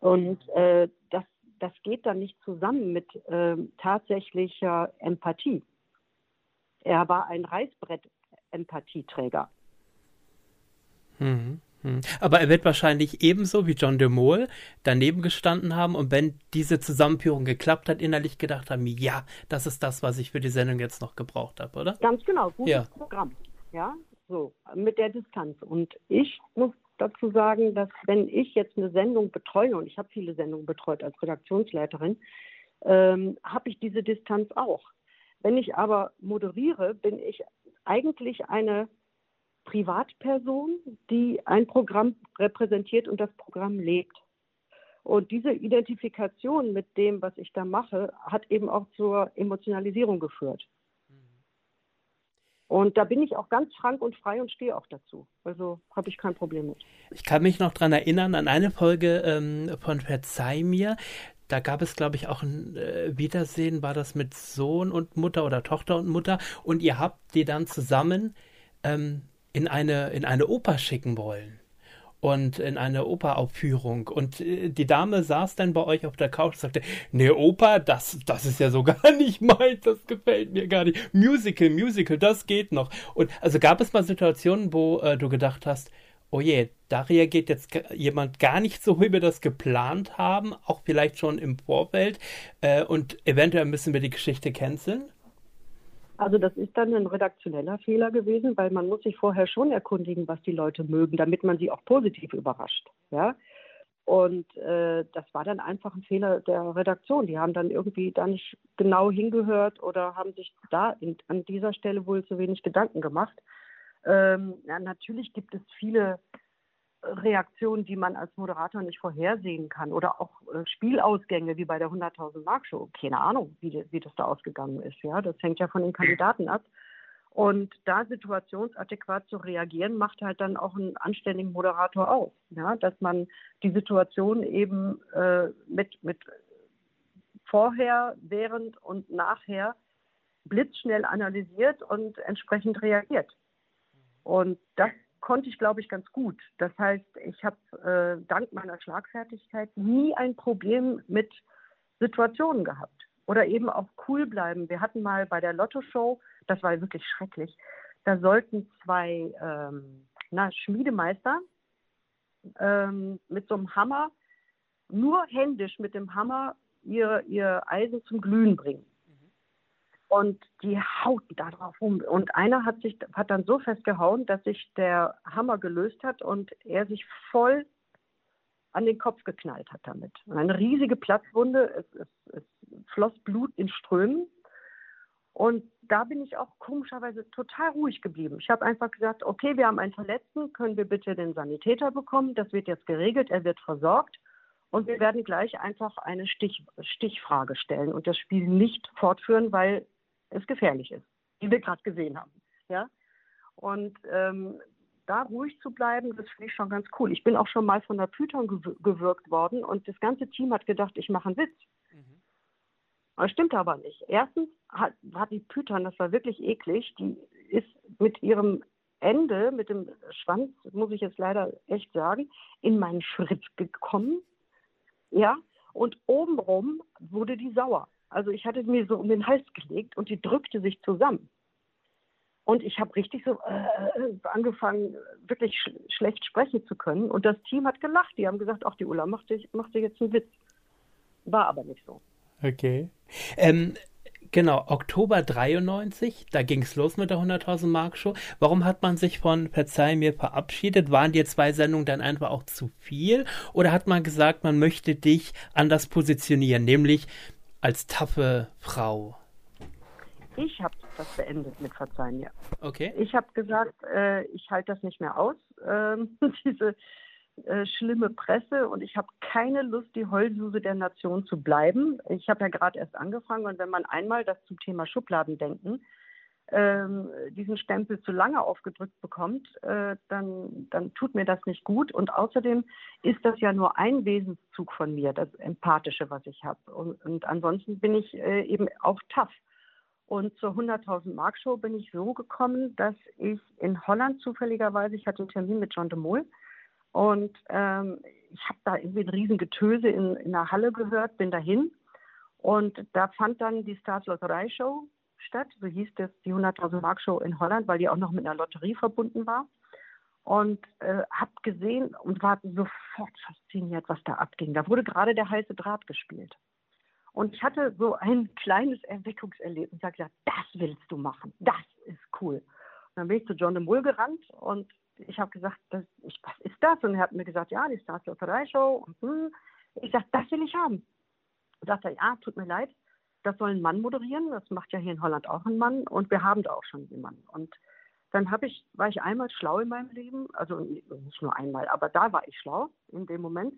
Und äh, das, das geht dann nicht zusammen mit äh, tatsächlicher Empathie. Er war ein Reißbrett-Empathieträger. Mhm. Hm. Aber er wird wahrscheinlich ebenso wie John de Mol daneben gestanden haben und wenn diese Zusammenführung geklappt hat, innerlich gedacht haben, ja, das ist das, was ich für die Sendung jetzt noch gebraucht habe, oder? Ganz genau, gutes ja. Programm. Ja, so, mit der Distanz. Und ich muss dazu sagen, dass wenn ich jetzt eine Sendung betreue, und ich habe viele Sendungen betreut als Redaktionsleiterin, ähm, habe ich diese Distanz auch. Wenn ich aber moderiere, bin ich eigentlich eine Privatperson, die ein Programm repräsentiert und das Programm lebt. Und diese Identifikation mit dem, was ich da mache, hat eben auch zur Emotionalisierung geführt. Und da bin ich auch ganz frank und frei und stehe auch dazu. Also habe ich kein Problem mit. Ich kann mich noch daran erinnern, an eine Folge ähm, von Verzeih mir. Da gab es, glaube ich, auch ein äh, Wiedersehen, war das mit Sohn und Mutter oder Tochter und Mutter. Und ihr habt die dann zusammen ähm, in eine, in eine Oper schicken wollen. Und in eine Operaufführung. Und äh, die Dame saß dann bei euch auf der Couch und sagte, ne, Oper, das, das ist ja so gar nicht meins, das gefällt mir gar nicht. Musical, Musical, das geht noch. Und also gab es mal Situationen, wo äh, du gedacht hast, oh je, da reagiert jetzt jemand gar nicht so, wie wir das geplant haben, auch vielleicht schon im Vorfeld. Äh, und eventuell müssen wir die Geschichte canceln. Also das ist dann ein redaktioneller Fehler gewesen, weil man muss sich vorher schon erkundigen, was die Leute mögen, damit man sie auch positiv überrascht. Ja? Und äh, das war dann einfach ein Fehler der Redaktion. Die haben dann irgendwie da nicht genau hingehört oder haben sich da in, an dieser Stelle wohl zu wenig Gedanken gemacht. Ähm, ja, natürlich gibt es viele Reaktionen, die man als Moderator nicht vorhersehen kann oder auch äh, Spielausgänge wie bei der 100.000 Mark Show. Keine Ahnung, wie, wie das da ausgegangen ist. Ja, das hängt ja von den Kandidaten ab. Und da situationsadäquat zu reagieren, macht halt dann auch einen anständigen Moderator aus. Ja, dass man die Situation eben äh, mit, mit vorher, während und nachher blitzschnell analysiert und entsprechend reagiert. Und das konnte ich, glaube ich, ganz gut. Das heißt, ich habe äh, dank meiner Schlagfertigkeit nie ein Problem mit Situationen gehabt. Oder eben auch cool bleiben. Wir hatten mal bei der Lotto-Show, das war wirklich schrecklich, da sollten zwei ähm, na, Schmiedemeister ähm, mit so einem Hammer nur händisch mit dem Hammer ihr, ihr Eisen zum Glühen bringen. Und die hauten da drauf rum. Und einer hat sich hat dann so festgehauen, dass sich der Hammer gelöst hat und er sich voll an den Kopf geknallt hat damit. Eine riesige Platzwunde, es, es, es floss Blut in Strömen. Und da bin ich auch komischerweise total ruhig geblieben. Ich habe einfach gesagt, okay, wir haben einen Verletzten, können wir bitte den Sanitäter bekommen? Das wird jetzt geregelt, er wird versorgt. Und wir werden gleich einfach eine Stich, Stichfrage stellen und das Spiel nicht fortführen, weil es gefährlich ist, wie wir gerade gesehen haben. Ja? Und ähm, da ruhig zu bleiben, das finde ich schon ganz cool. Ich bin auch schon mal von der Python gewürgt worden und das ganze Team hat gedacht, ich mache einen Witz. Mhm. Das stimmt aber nicht. Erstens hat, hat die Python, das war wirklich eklig, die ist mit ihrem Ende, mit dem Schwanz, muss ich jetzt leider echt sagen, in meinen Schritt gekommen. Ja, und obenrum wurde die sauer. Also ich hatte mir so um den Hals gelegt und die drückte sich zusammen. Und ich habe richtig so äh, angefangen, wirklich sch schlecht sprechen zu können. Und das Team hat gelacht. Die haben gesagt, ach, die Ulla macht dir, macht dir jetzt einen Witz. War aber nicht so. Okay. Ähm, genau, Oktober 93, da ging es los mit der 100.000 Mark Show. Warum hat man sich von Verzeih mir verabschiedet? Waren die zwei Sendungen dann einfach auch zu viel? Oder hat man gesagt, man möchte dich anders positionieren, nämlich als taffe Frau? Ich habe das beendet mit Verzeihen, ja. Okay. Ich habe gesagt, äh, ich halte das nicht mehr aus, äh, diese äh, schlimme Presse und ich habe keine Lust, die Heulsuse der Nation zu bleiben. Ich habe ja gerade erst angefangen und wenn man einmal das zum Thema Schubladendenken ähm, diesen Stempel zu lange aufgedrückt bekommt, äh, dann, dann tut mir das nicht gut. Und außerdem ist das ja nur ein Wesenszug von mir, das Empathische, was ich habe. Und, und, ansonsten bin ich äh, eben auch tough. Und zur 100.000 Mark Show bin ich so gekommen, dass ich in Holland zufälligerweise, ich hatte einen Termin mit John de Mol und ähm, ich habe da irgendwie ein Riesengetöse in, in der Halle gehört, bin dahin und da fand dann die Staatslotterei Show statt, so hieß das die 100.000 Mark Show in Holland, weil die auch noch mit einer Lotterie verbunden war. Und äh, habe gesehen und war sofort fasziniert, was da abging. Da wurde gerade der heiße Draht gespielt. Und ich hatte so ein kleines Erweckungserlebnis. Ich habe gesagt, das willst du machen. Das ist cool. Und dann bin ich zu John de Mull gerannt und ich habe gesagt, das, ich, was ist das? Und er hat mir gesagt, ja, die Stars Lotterie Show. Und, hm. Ich sagte, das will ich haben. Und sagte er, ja, tut mir leid, das soll ein Mann moderieren. Das macht ja hier in Holland auch ein Mann und wir haben da auch schon jemanden. Und dann habe ich, war ich einmal schlau in meinem Leben, also nicht nur einmal, aber da war ich schlau in dem Moment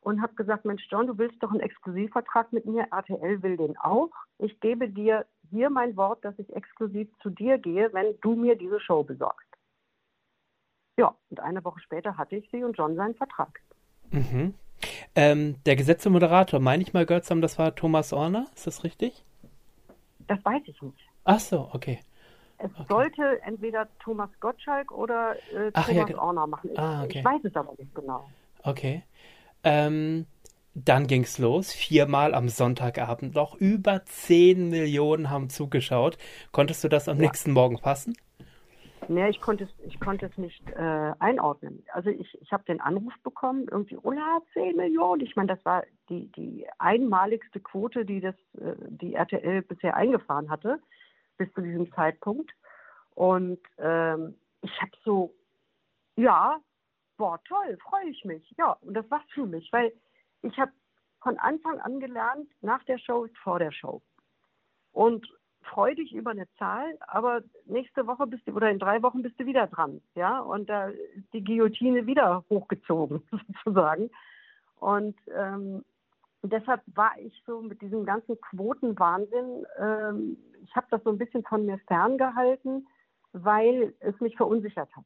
und habe gesagt, Mensch John, du willst doch einen Exklusivvertrag mit mir, RTL will den auch. Ich gebe dir hier mein Wort, dass ich exklusiv zu dir gehe, wenn du mir diese Show besorgst. Ja, und eine Woche später hatte ich sie und John seinen Vertrag. Mhm. Ähm, der gesetzte Moderator, meine ich mal gehört zu haben, das war Thomas Orner, ist das richtig? Das weiß ich nicht. Ach so, okay. Es okay. sollte entweder Thomas Gottschalk oder äh, Ach, Thomas ja, Orner machen. Ich, ah, okay. ich, weiß es aber nicht genau. Okay. Ähm, dann ging's los, viermal am Sonntagabend noch. Über 10 Millionen haben zugeschaut. Konntest du das am ja. nächsten Morgen fassen? Nee, ich konnte es, ich konnte es nicht äh, einordnen. Also ich, ich habe den Anruf bekommen, irgendwie, Ulla, 10 Millionen. Ich meine, das war die, die einmaligste Quote, die das, äh, die RTL bisher eingefahren hatte, bis zu diesem Zeitpunkt. Und ähm, ich habe so, ja, boah, toll, freue ich mich. Ja, und das war's für mich, weil ich habe von Anfang an gelernt, nach der Show ist vor der Show. Und freu dich über eine Zahl, aber nächste Woche bist du oder in drei Wochen bist du wieder dran, ja, und da ist die Guillotine wieder hochgezogen sozusagen. Und ähm, deshalb war ich so mit diesem ganzen Quotenwahnsinn, ähm, ich habe das so ein bisschen von mir ferngehalten, weil es mich verunsichert hat.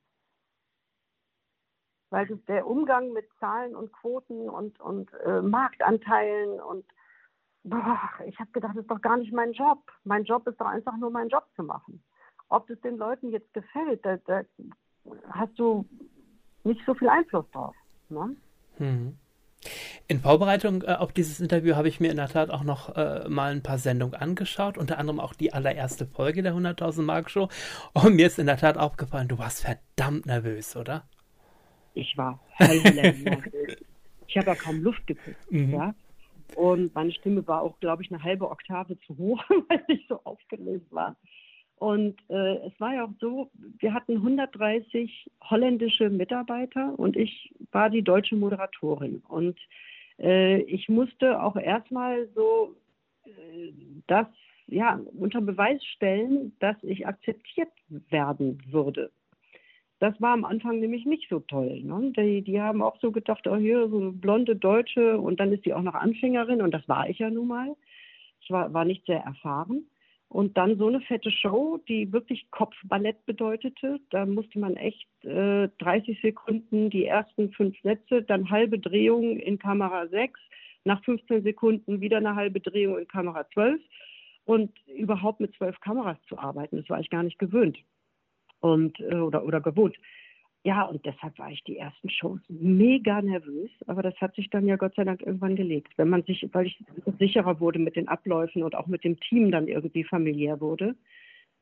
Weil der Umgang mit Zahlen und Quoten und, und äh, Marktanteilen und boah, ich habe gedacht, das ist doch gar nicht mein Job. Mein Job ist doch einfach nur meinen Job zu machen. Ob es den Leuten jetzt gefällt, da, da hast du nicht so viel Einfluss drauf. Ne? Hm. In Vorbereitung äh, auf dieses Interview habe ich mir in der Tat auch noch äh, mal ein paar Sendungen angeschaut, unter anderem auch die allererste Folge der 100.000 Mark Show. Und mir ist in der Tat aufgefallen, du warst verdammt nervös, oder? Ich war nervös. Ich habe ja kaum Luft gekriegt. Mhm. Ja? Und meine Stimme war auch, glaube ich, eine halbe Oktave zu hoch, weil ich so aufgelöst war. Und äh, es war ja auch so, wir hatten 130 holländische Mitarbeiter und ich war die deutsche Moderatorin. Und äh, ich musste auch erstmal so äh, das ja, unter Beweis stellen, dass ich akzeptiert werden würde. Das war am Anfang nämlich nicht so toll. Ne? Die, die haben auch so gedacht, oh hier, so eine blonde Deutsche und dann ist die auch noch Anfängerin und das war ich ja nun mal. Ich war, war nicht sehr erfahren. Und dann so eine fette Show, die wirklich Kopfballett bedeutete. Da musste man echt äh, 30 Sekunden die ersten fünf Sätze, dann halbe Drehung in Kamera 6, nach 15 Sekunden wieder eine halbe Drehung in Kamera 12 und überhaupt mit zwölf Kameras zu arbeiten, das war ich gar nicht gewöhnt und äh, oder oder gewohnt. Ja, und deshalb war ich die ersten Shows mega nervös, aber das hat sich dann ja Gott sei Dank irgendwann gelegt. Wenn man sich, weil ich sicherer wurde mit den Abläufen und auch mit dem Team dann irgendwie familiär wurde,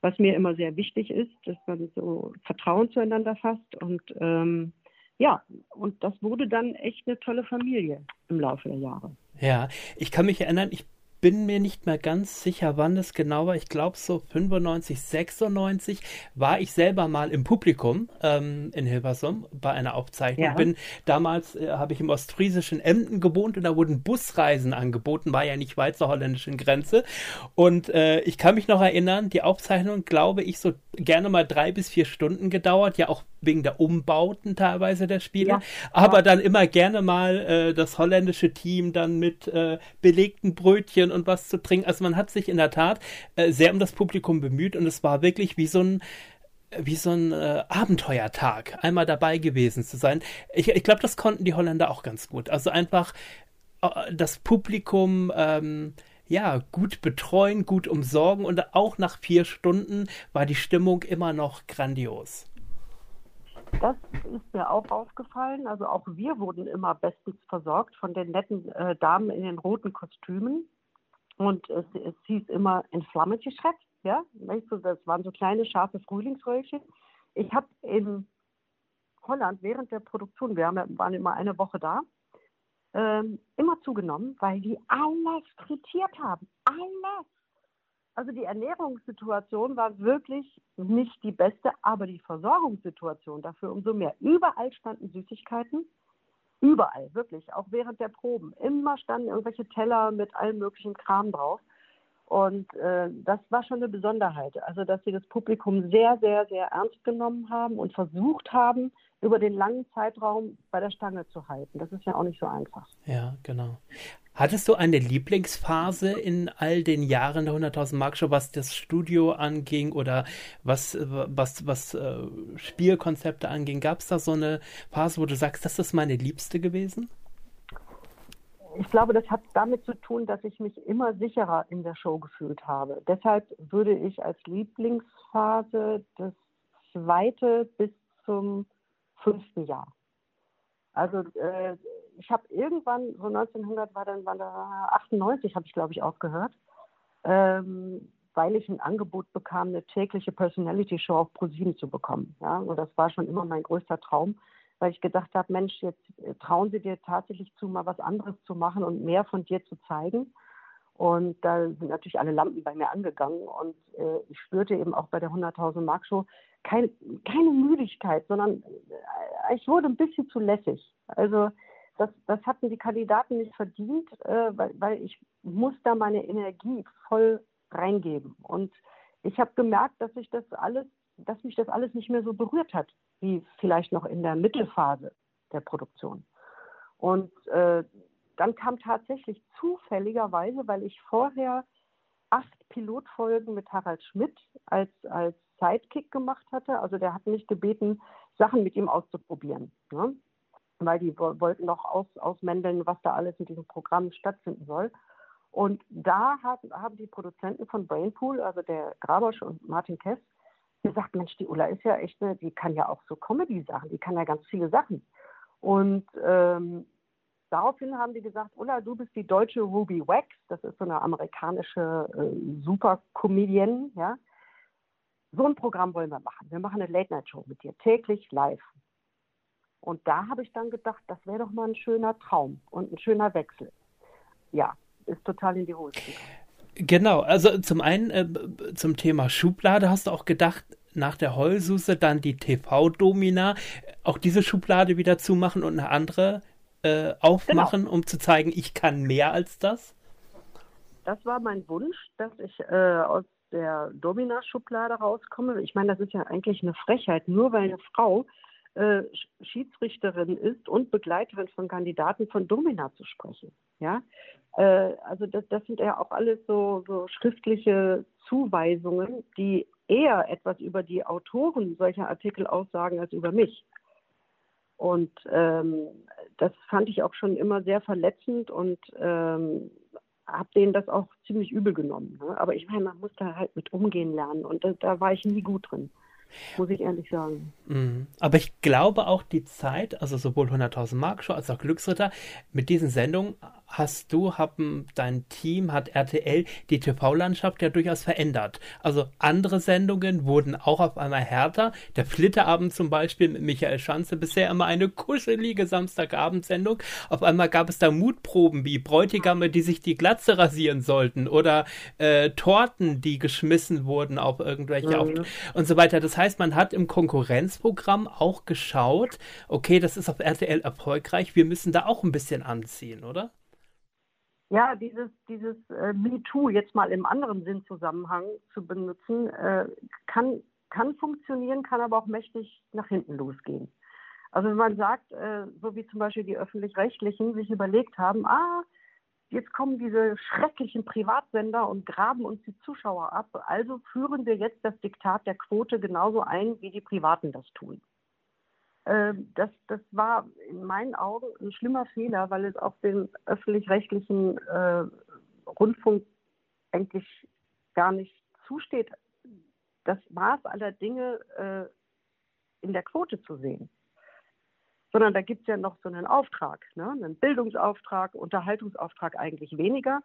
was mir immer sehr wichtig ist, dass man so Vertrauen zueinander fasst und ähm, ja, und das wurde dann echt eine tolle Familie im Laufe der Jahre. Ja, ich kann mich erinnern, ich bin mir nicht mehr ganz sicher, wann es genau war. Ich glaube, so 95, 96 war ich selber mal im Publikum ähm, in Hilversum bei einer Aufzeichnung. Ja. Bin damals äh, habe ich im ostfriesischen Emden gewohnt und da wurden Busreisen angeboten, war ja nicht weit zur holländischen Grenze. Und äh, ich kann mich noch erinnern, die Aufzeichnung, glaube ich, so gerne mal drei bis vier Stunden gedauert, ja auch wegen der Umbauten teilweise der Spiele, ja. aber ja. dann immer gerne mal äh, das holländische Team dann mit äh, belegten Brötchen und was zu trinken. Also man hat sich in der Tat äh, sehr um das Publikum bemüht und es war wirklich wie so ein wie so ein äh, Abenteuertag, einmal dabei gewesen zu sein. Ich, ich glaube, das konnten die Holländer auch ganz gut. Also einfach äh, das Publikum ähm, ja gut betreuen, gut umsorgen und auch nach vier Stunden war die Stimmung immer noch grandios. Das ist mir auch aufgefallen. Also auch wir wurden immer bestens versorgt von den netten äh, Damen in den roten Kostümen. Und es, es hieß immer in Flamme geschreckt, ja. Das waren so kleine, scharfe Frühlingsröllchen. Ich habe in Holland während der Produktion, wir haben, waren immer eine Woche da, ähm, immer zugenommen, weil die alles frittiert haben. Alles. Also die Ernährungssituation war wirklich nicht die beste, aber die Versorgungssituation dafür umso mehr. Überall standen Süßigkeiten Überall, wirklich, auch während der Proben. Immer standen irgendwelche Teller mit allem möglichen Kram drauf. Und äh, das war schon eine Besonderheit. Also, dass sie das Publikum sehr, sehr, sehr ernst genommen haben und versucht haben, über den langen Zeitraum bei der Stange zu halten. Das ist ja auch nicht so einfach. Ja, genau. Hattest du eine Lieblingsphase in all den Jahren der 100.000 Mark Show, was das Studio anging oder was, was, was äh, Spielkonzepte anging? Gab es da so eine Phase, wo du sagst, das ist meine Liebste gewesen? Ich glaube, das hat damit zu tun, dass ich mich immer sicherer in der Show gefühlt habe. Deshalb würde ich als Lieblingsphase das zweite bis zum fünften Jahr. Also äh, ich habe irgendwann, so 1900 war dann, war da 98 habe ich glaube ich aufgehört, ähm, weil ich ein Angebot bekam, eine tägliche Personality Show auf ProSieben zu bekommen. Ja, und das war schon immer mein größter Traum, weil ich gedacht habe, Mensch, jetzt äh, trauen Sie dir tatsächlich zu, mal was anderes zu machen und mehr von dir zu zeigen. Und da sind natürlich alle Lampen bei mir angegangen. Und äh, ich spürte eben auch bei der 100.000 Mark Show kein, keine Müdigkeit, sondern äh, ich wurde ein bisschen zu lässig. Also das, das hatten die Kandidaten nicht verdient, äh, weil, weil ich muss da meine Energie voll reingeben. Und ich habe gemerkt, dass ich das alles, dass mich das alles nicht mehr so berührt hat, wie vielleicht noch in der Mittelphase der Produktion. Und äh, dann kam tatsächlich zufälligerweise, weil ich vorher acht Pilotfolgen mit Harald Schmidt als, als Sidekick gemacht hatte. Also der hat mich gebeten, Sachen mit ihm auszuprobieren. Ne? Weil die wollten noch aus, ausmändeln, was da alles in diesem Programm stattfinden soll. Und da hat, haben die Produzenten von Brainpool, also der Grabosch und Martin Kess, gesagt, Mensch, die Ulla ist ja echt eine, die kann ja auch so Comedy-Sachen, die kann ja ganz viele Sachen. Und ähm, daraufhin haben die gesagt, Ulla, du bist die deutsche Ruby Wax, das ist so eine amerikanische äh, Super-Comedian, ja. So ein Programm wollen wir machen. Wir machen eine Late-Night-Show mit dir, täglich live. Und da habe ich dann gedacht, das wäre doch mal ein schöner Traum und ein schöner Wechsel. Ja, ist total in die Hose gegangen. Genau, also zum einen äh, zum Thema Schublade hast du auch gedacht, nach der Heulsuse dann die TV-Domina, auch diese Schublade wieder zumachen und eine andere äh, aufmachen, genau. um zu zeigen, ich kann mehr als das? Das war mein Wunsch, dass ich äh, aus der Domina-Schublade rauskomme. Ich meine, das ist ja eigentlich eine Frechheit, nur weil eine Frau äh, Schiedsrichterin ist und Begleiterin von Kandidaten von Domina zu sprechen. Ja, äh, also das, das, sind ja auch alles so, so schriftliche Zuweisungen, die eher etwas über die Autoren solcher Artikel aussagen als über mich. Und ähm, das fand ich auch schon immer sehr verletzend und ähm, habe denen das auch ziemlich übel genommen. Ne? Aber ich meine, man muss da halt mit umgehen lernen und da, da war ich nie gut drin muss ich ehrlich sagen. Mhm. Aber ich glaube auch die Zeit, also sowohl 100.000 Mark Show als auch Glücksritter, mit diesen Sendungen hast du, haben dein Team, hat RTL die TV-Landschaft ja durchaus verändert. Also andere Sendungen wurden auch auf einmal härter. Der Flitterabend zum Beispiel mit Michael Schanze, bisher immer eine kuschelige Samstagabendsendung. Auf einmal gab es da Mutproben wie Bräutigame, die sich die Glatze rasieren sollten oder äh, Torten, die geschmissen wurden auf irgendwelche mhm. und so weiter. Das heißt, man hat im Konkurrenzprogramm auch geschaut, okay, das ist auf RTL erfolgreich, wir müssen da auch ein bisschen anziehen, oder? Ja, dieses, dieses äh, MeToo jetzt mal im anderen Sinnzusammenhang zu benutzen, äh, kann, kann funktionieren, kann aber auch mächtig nach hinten losgehen. Also wenn man sagt, äh, so wie zum Beispiel die öffentlich-rechtlichen sich überlegt haben, ah, jetzt kommen diese schrecklichen Privatsender und graben uns die Zuschauer ab, also führen wir jetzt das Diktat der Quote genauso ein, wie die Privaten das tun. Ähm, das, das war in meinen Augen ein schlimmer Fehler, weil es auf dem öffentlich-rechtlichen äh, Rundfunk eigentlich gar nicht zusteht, das Maß aller Dinge äh, in der Quote zu sehen. Sondern da gibt es ja noch so einen Auftrag, ne? einen Bildungsauftrag, Unterhaltungsauftrag eigentlich weniger,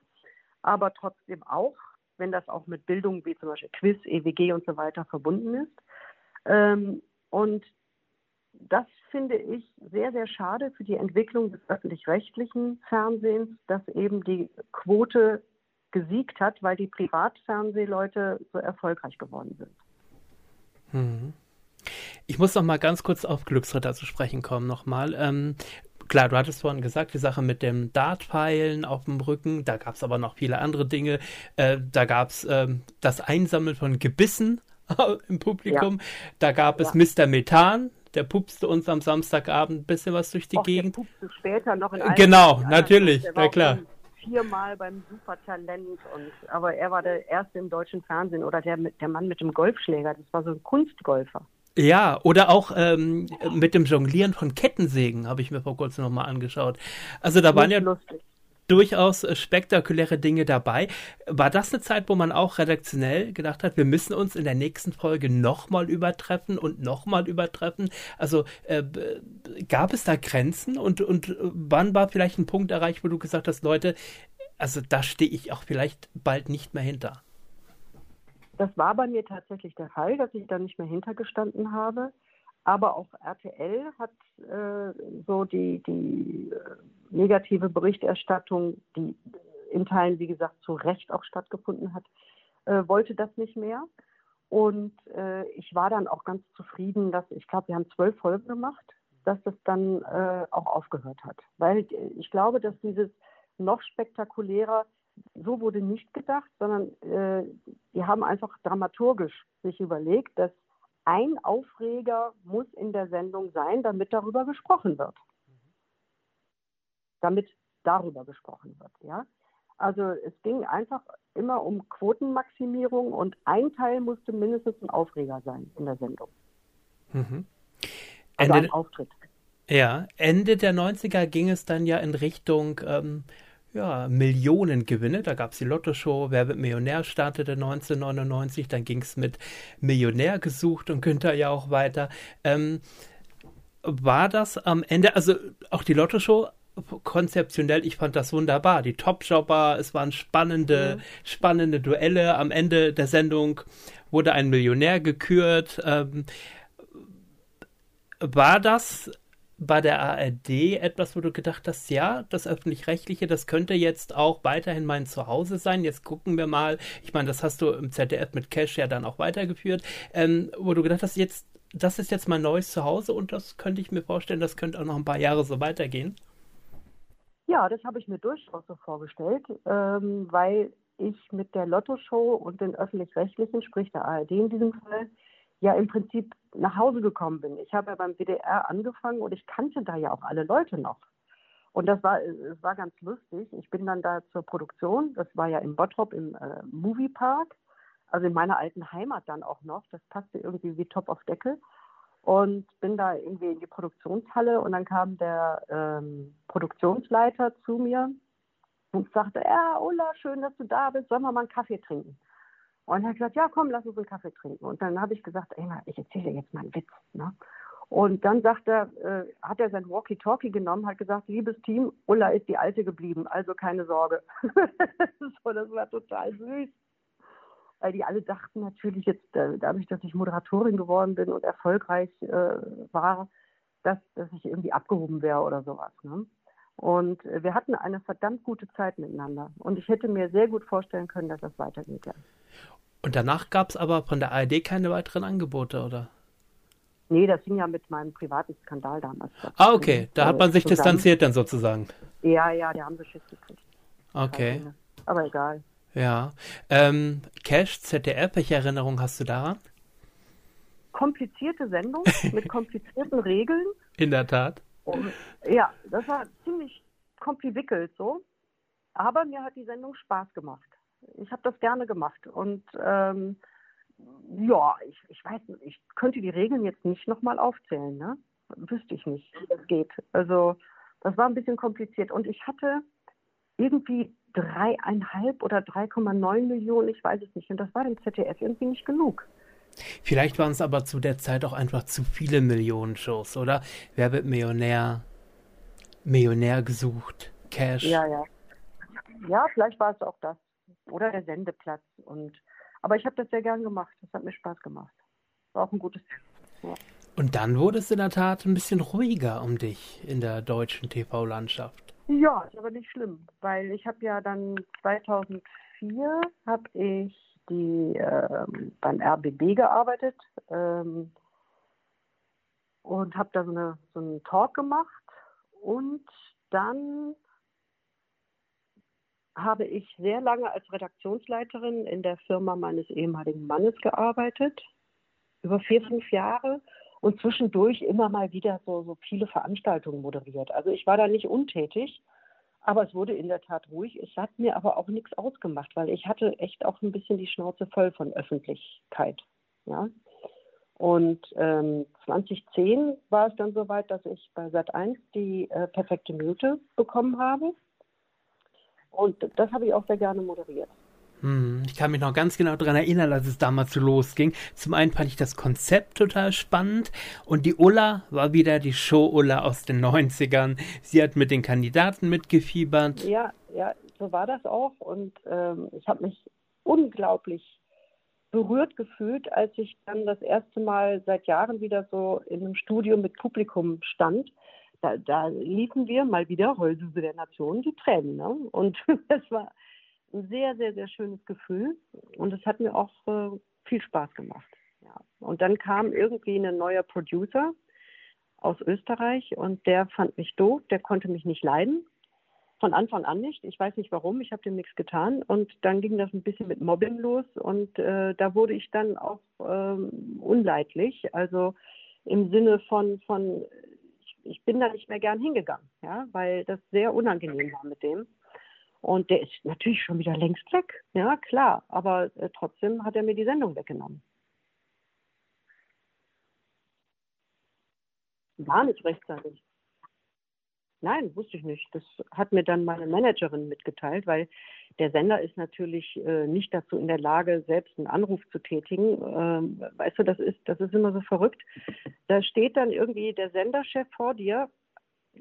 aber trotzdem auch, wenn das auch mit Bildung wie zum Beispiel Quiz, EWG und so weiter verbunden ist. Ähm, und das finde ich sehr, sehr schade für die Entwicklung des öffentlich-rechtlichen Fernsehens, dass eben die Quote gesiegt hat, weil die Privatfernsehleute so erfolgreich geworden sind. Hm. Ich muss noch mal ganz kurz auf Glücksritter zu sprechen kommen nochmal. Ähm, klar, du hattest vorhin gesagt, die Sache mit dem Dartpfeilen auf dem Rücken, da gab es aber noch viele andere Dinge. Äh, da gab es ähm, das Einsammeln von Gebissen im Publikum. Ja. Da gab es ja. Mr. Methan, der pupste uns am Samstagabend ein bisschen was durch die Och, Gegend. Der pupste später noch in Genau, natürlich, na klar. Viermal beim Supertalent und aber er war der erste im deutschen Fernsehen oder der der Mann mit dem Golfschläger, das war so ein Kunstgolfer. Ja, oder auch ähm, mit dem Jonglieren von Kettensägen habe ich mir vor kurzem nochmal angeschaut. Also da waren ja lustig durchaus äh, spektakuläre Dinge dabei. War das eine Zeit, wo man auch redaktionell gedacht hat, wir müssen uns in der nächsten Folge nochmal übertreffen und nochmal übertreffen? Also äh, gab es da Grenzen und, und wann war vielleicht ein Punkt erreicht, wo du gesagt hast, Leute, also da stehe ich auch vielleicht bald nicht mehr hinter? Das war bei mir tatsächlich der Fall, dass ich da nicht mehr hintergestanden habe. Aber auch RTL hat äh, so die, die äh, negative Berichterstattung, die in Teilen, wie gesagt, zu Recht auch stattgefunden hat, äh, wollte das nicht mehr. Und äh, ich war dann auch ganz zufrieden, dass ich glaube, wir haben zwölf Folgen gemacht, dass das dann äh, auch aufgehört hat. Weil ich glaube, dass dieses noch spektakulärer so wurde nicht gedacht, sondern äh, die haben einfach dramaturgisch sich überlegt, dass ein Aufreger muss in der Sendung sein, damit darüber gesprochen wird. Damit darüber gesprochen wird, ja. Also es ging einfach immer um Quotenmaximierung und ein Teil musste mindestens ein Aufreger sein in der Sendung. Mhm. Also Ende, ein Auftritt. Ja, Ende der 90er ging es dann ja in Richtung ähm, ja, Millionengewinne. Da gab es die Lotto-Show, Wer wird Millionär startete 1999. Dann ging es mit Millionär gesucht und Günther ja auch weiter. Ähm, war das am Ende, also auch die Lotto-Show konzeptionell, ich fand das wunderbar. Die Top-Jobber, es waren spannende, mhm. spannende Duelle. Am Ende der Sendung wurde ein Millionär gekürt. Ähm, war das bei der ARD etwas, wo du gedacht hast, ja, das öffentlich-rechtliche, das könnte jetzt auch weiterhin mein Zuhause sein. Jetzt gucken wir mal. Ich meine, das hast du im ZDF mit Cash ja dann auch weitergeführt, ähm, wo du gedacht hast, jetzt, das ist jetzt mein neues Zuhause und das könnte ich mir vorstellen, das könnte auch noch ein paar Jahre so weitergehen. Ja, das habe ich mir durchaus so vorgestellt, ähm, weil ich mit der Lotto-Show und den öffentlich-rechtlichen, sprich der ARD in diesem Fall, ja im Prinzip nach Hause gekommen bin. Ich habe ja beim WDR angefangen und ich kannte da ja auch alle Leute noch. Und das war, es war ganz lustig. Ich bin dann da zur Produktion, das war ja in Bottrop im äh, Moviepark, also in meiner alten Heimat dann auch noch. Das passte irgendwie wie Top auf Deckel. Und bin da irgendwie in die Produktionshalle und dann kam der ähm, Produktionsleiter zu mir und sagte, ja, Ulla, schön, dass du da bist, sollen wir mal einen Kaffee trinken? Und er hat gesagt, ja, komm, lass uns einen Kaffee trinken. Und dann habe ich gesagt, ey, ich erzähle jetzt mal einen Witz. Ne? Und dann sagt er, äh, hat er sein Walkie-Talkie genommen, hat gesagt, liebes Team, Ulla ist die Alte geblieben, also keine Sorge. so, das war total süß. Weil die alle dachten natürlich jetzt, dadurch, dass ich Moderatorin geworden bin und erfolgreich äh, war, dass, dass ich irgendwie abgehoben wäre oder sowas. Ne? Und wir hatten eine verdammt gute Zeit miteinander. Und ich hätte mir sehr gut vorstellen können, dass das weitergeht. Ja. Und danach gab es aber von der ARD keine weiteren Angebote, oder? Nee, das ging ja mit meinem privaten Skandal damals. Ah, okay. Da hat man sich zusammen. distanziert dann sozusagen. Ja, ja, die haben sie Schiss gekriegt. Okay. Aber egal. Ja. Ähm, Cash, ZDF, welche Erinnerung hast du daran? Komplizierte Sendung mit komplizierten Regeln. In der Tat. Und, ja, das war ziemlich kompliziert so. Aber mir hat die Sendung Spaß gemacht. Ich habe das gerne gemacht. Und ähm, ja, ich, ich weiß nicht, ich könnte die Regeln jetzt nicht nochmal aufzählen. Ne? Wüsste ich nicht, wie das geht. Also, das war ein bisschen kompliziert. Und ich hatte irgendwie dreieinhalb oder 3,9 Millionen, ich weiß es nicht. Und das war dem ZDF irgendwie nicht genug. Vielleicht waren es aber zu der Zeit auch einfach zu viele Millionen-Shows, oder? Wer wird Millionär? Millionär gesucht, Cash. Ja, ja. Ja, vielleicht war es auch das. Oder der Sendeplatz. Und, aber ich habe das sehr gern gemacht. Das hat mir Spaß gemacht. War auch ein gutes. Ja. Und dann wurde es in der Tat ein bisschen ruhiger um dich in der deutschen TV-Landschaft. Ja, ist aber nicht schlimm, weil ich habe ja dann 2004 habe ich die äh, beim RBB gearbeitet ähm, und habe da so, eine, so einen Talk gemacht. Und dann habe ich sehr lange als Redaktionsleiterin in der Firma meines ehemaligen Mannes gearbeitet, über vier, fünf Jahre und zwischendurch immer mal wieder so, so viele Veranstaltungen moderiert. Also ich war da nicht untätig aber es wurde in der Tat ruhig. Es hat mir aber auch nichts ausgemacht, weil ich hatte echt auch ein bisschen die Schnauze voll von Öffentlichkeit. Ja? Und ähm, 2010 war es dann soweit, dass ich bei Sat1 die äh, perfekte Minute bekommen habe. Und das habe ich auch sehr gerne moderiert. Hm, ich kann mich noch ganz genau daran erinnern, dass es damals so losging. Zum einen fand ich das Konzept total spannend und die Ulla war wieder die Show-Ulla aus den 90ern. Sie hat mit den Kandidaten mitgefiebert. Ja, ja, so war das auch und ähm, ich habe mich unglaublich berührt gefühlt, als ich dann das erste Mal seit Jahren wieder so in einem Studio mit Publikum stand. Da, da liefen wir mal wieder Heulsuse der Nation die Tränen. Ne? Und das war ein sehr, sehr, sehr schönes Gefühl und es hat mir auch äh, viel Spaß gemacht. Ja. Und dann kam irgendwie ein neuer Producer aus Österreich und der fand mich doof, der konnte mich nicht leiden. Von Anfang an nicht. Ich weiß nicht warum, ich habe dem nichts getan. Und dann ging das ein bisschen mit Mobbing los und äh, da wurde ich dann auch ähm, unleidlich. Also im Sinne von, von ich, bin da nicht mehr gern hingegangen, ja, weil das sehr unangenehm war mit dem. Und der ist natürlich schon wieder längst weg, ja klar, aber äh, trotzdem hat er mir die Sendung weggenommen. War nicht rechtzeitig. Nein, wusste ich nicht. Das hat mir dann meine Managerin mitgeteilt, weil der Sender ist natürlich äh, nicht dazu in der Lage, selbst einen Anruf zu tätigen. Ähm, weißt du, das ist, das ist immer so verrückt. Da steht dann irgendwie der Senderchef vor dir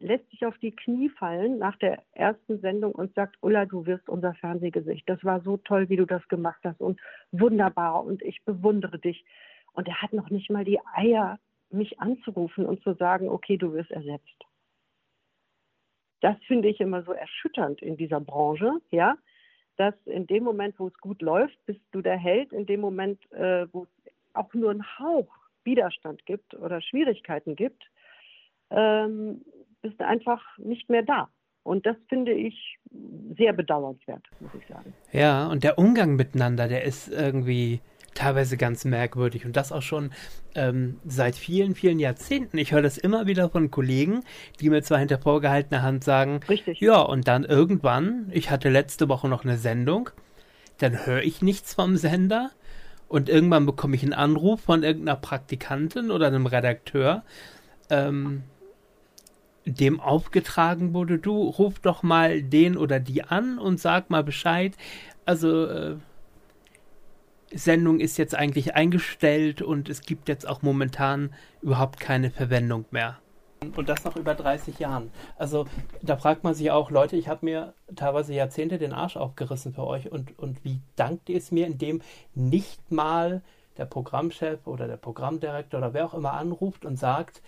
lässt sich auf die Knie fallen nach der ersten Sendung und sagt, Ulla, du wirst unser Fernsehgesicht. Das war so toll, wie du das gemacht hast und wunderbar und ich bewundere dich. Und er hat noch nicht mal die Eier, mich anzurufen und zu sagen, okay, du wirst ersetzt. Das finde ich immer so erschütternd in dieser Branche, ja, dass in dem Moment, wo es gut läuft, bist du der Held, in dem Moment, äh, wo es auch nur einen Hauch Widerstand gibt oder Schwierigkeiten gibt, ähm, bist du einfach nicht mehr da. Und das finde ich sehr bedauernswert, muss ich sagen. Ja, und der Umgang miteinander, der ist irgendwie teilweise ganz merkwürdig und das auch schon ähm, seit vielen, vielen Jahrzehnten. Ich höre das immer wieder von Kollegen, die mir zwar hinter vorgehaltener Hand sagen, Richtig. ja, und dann irgendwann, ich hatte letzte Woche noch eine Sendung, dann höre ich nichts vom Sender und irgendwann bekomme ich einen Anruf von irgendeiner Praktikantin oder einem Redakteur, ähm, dem aufgetragen wurde, du ruf doch mal den oder die an und sag mal Bescheid. Also äh, Sendung ist jetzt eigentlich eingestellt und es gibt jetzt auch momentan überhaupt keine Verwendung mehr. Und das nach über 30 Jahren. Also da fragt man sich auch, Leute, ich habe mir teilweise Jahrzehnte den Arsch aufgerissen für euch und, und wie dankt ihr es mir, indem nicht mal der Programmchef oder der Programmdirektor oder wer auch immer anruft und sagt,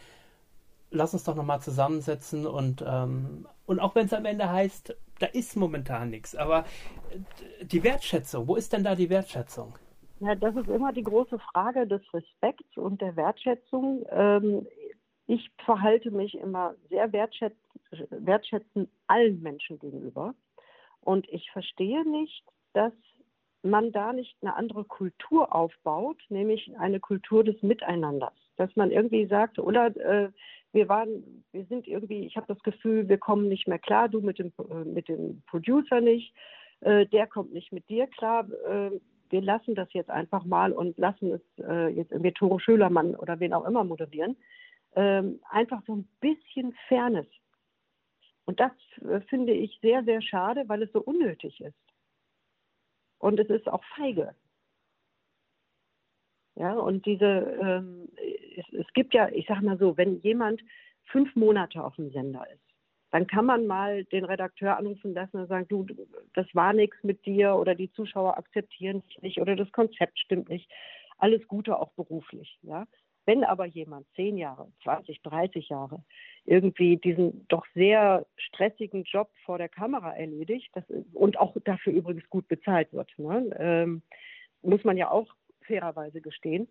lass uns doch nochmal zusammensetzen und, ähm, und auch wenn es am Ende heißt, da ist momentan nichts, aber die Wertschätzung, wo ist denn da die Wertschätzung? Ja, das ist immer die große Frage des Respekts und der Wertschätzung. Ähm, ich verhalte mich immer sehr wertschätz wertschätzend allen Menschen gegenüber. Und ich verstehe nicht, dass man da nicht eine andere Kultur aufbaut, nämlich eine Kultur des Miteinanders. Dass man irgendwie sagt, oder äh, wir waren, wir sind irgendwie, ich habe das Gefühl, wir kommen nicht mehr klar, du mit dem, äh, mit dem Producer nicht, äh, der kommt nicht mit dir klar. Wir lassen das jetzt einfach mal und lassen es äh, jetzt irgendwie Tore Schölermann oder wen auch immer moderieren. Ähm, einfach so ein bisschen Fairness. Und das äh, finde ich sehr, sehr schade, weil es so unnötig ist. Und es ist auch feige. Ja, und diese, ähm, es, es gibt ja, ich sag mal so, wenn jemand fünf Monate auf dem Sender ist, dann kann man mal den Redakteur anrufen lassen und sagen, du, das war nichts mit dir oder die Zuschauer akzeptieren dich nicht oder das Konzept stimmt nicht. Alles Gute auch beruflich. Ja? Wenn aber jemand zehn Jahre, 20, 30 Jahre irgendwie diesen doch sehr stressigen Job vor der Kamera erledigt das, und auch dafür übrigens gut bezahlt wird, ne? ähm, muss man ja auch fairerweise gestehen,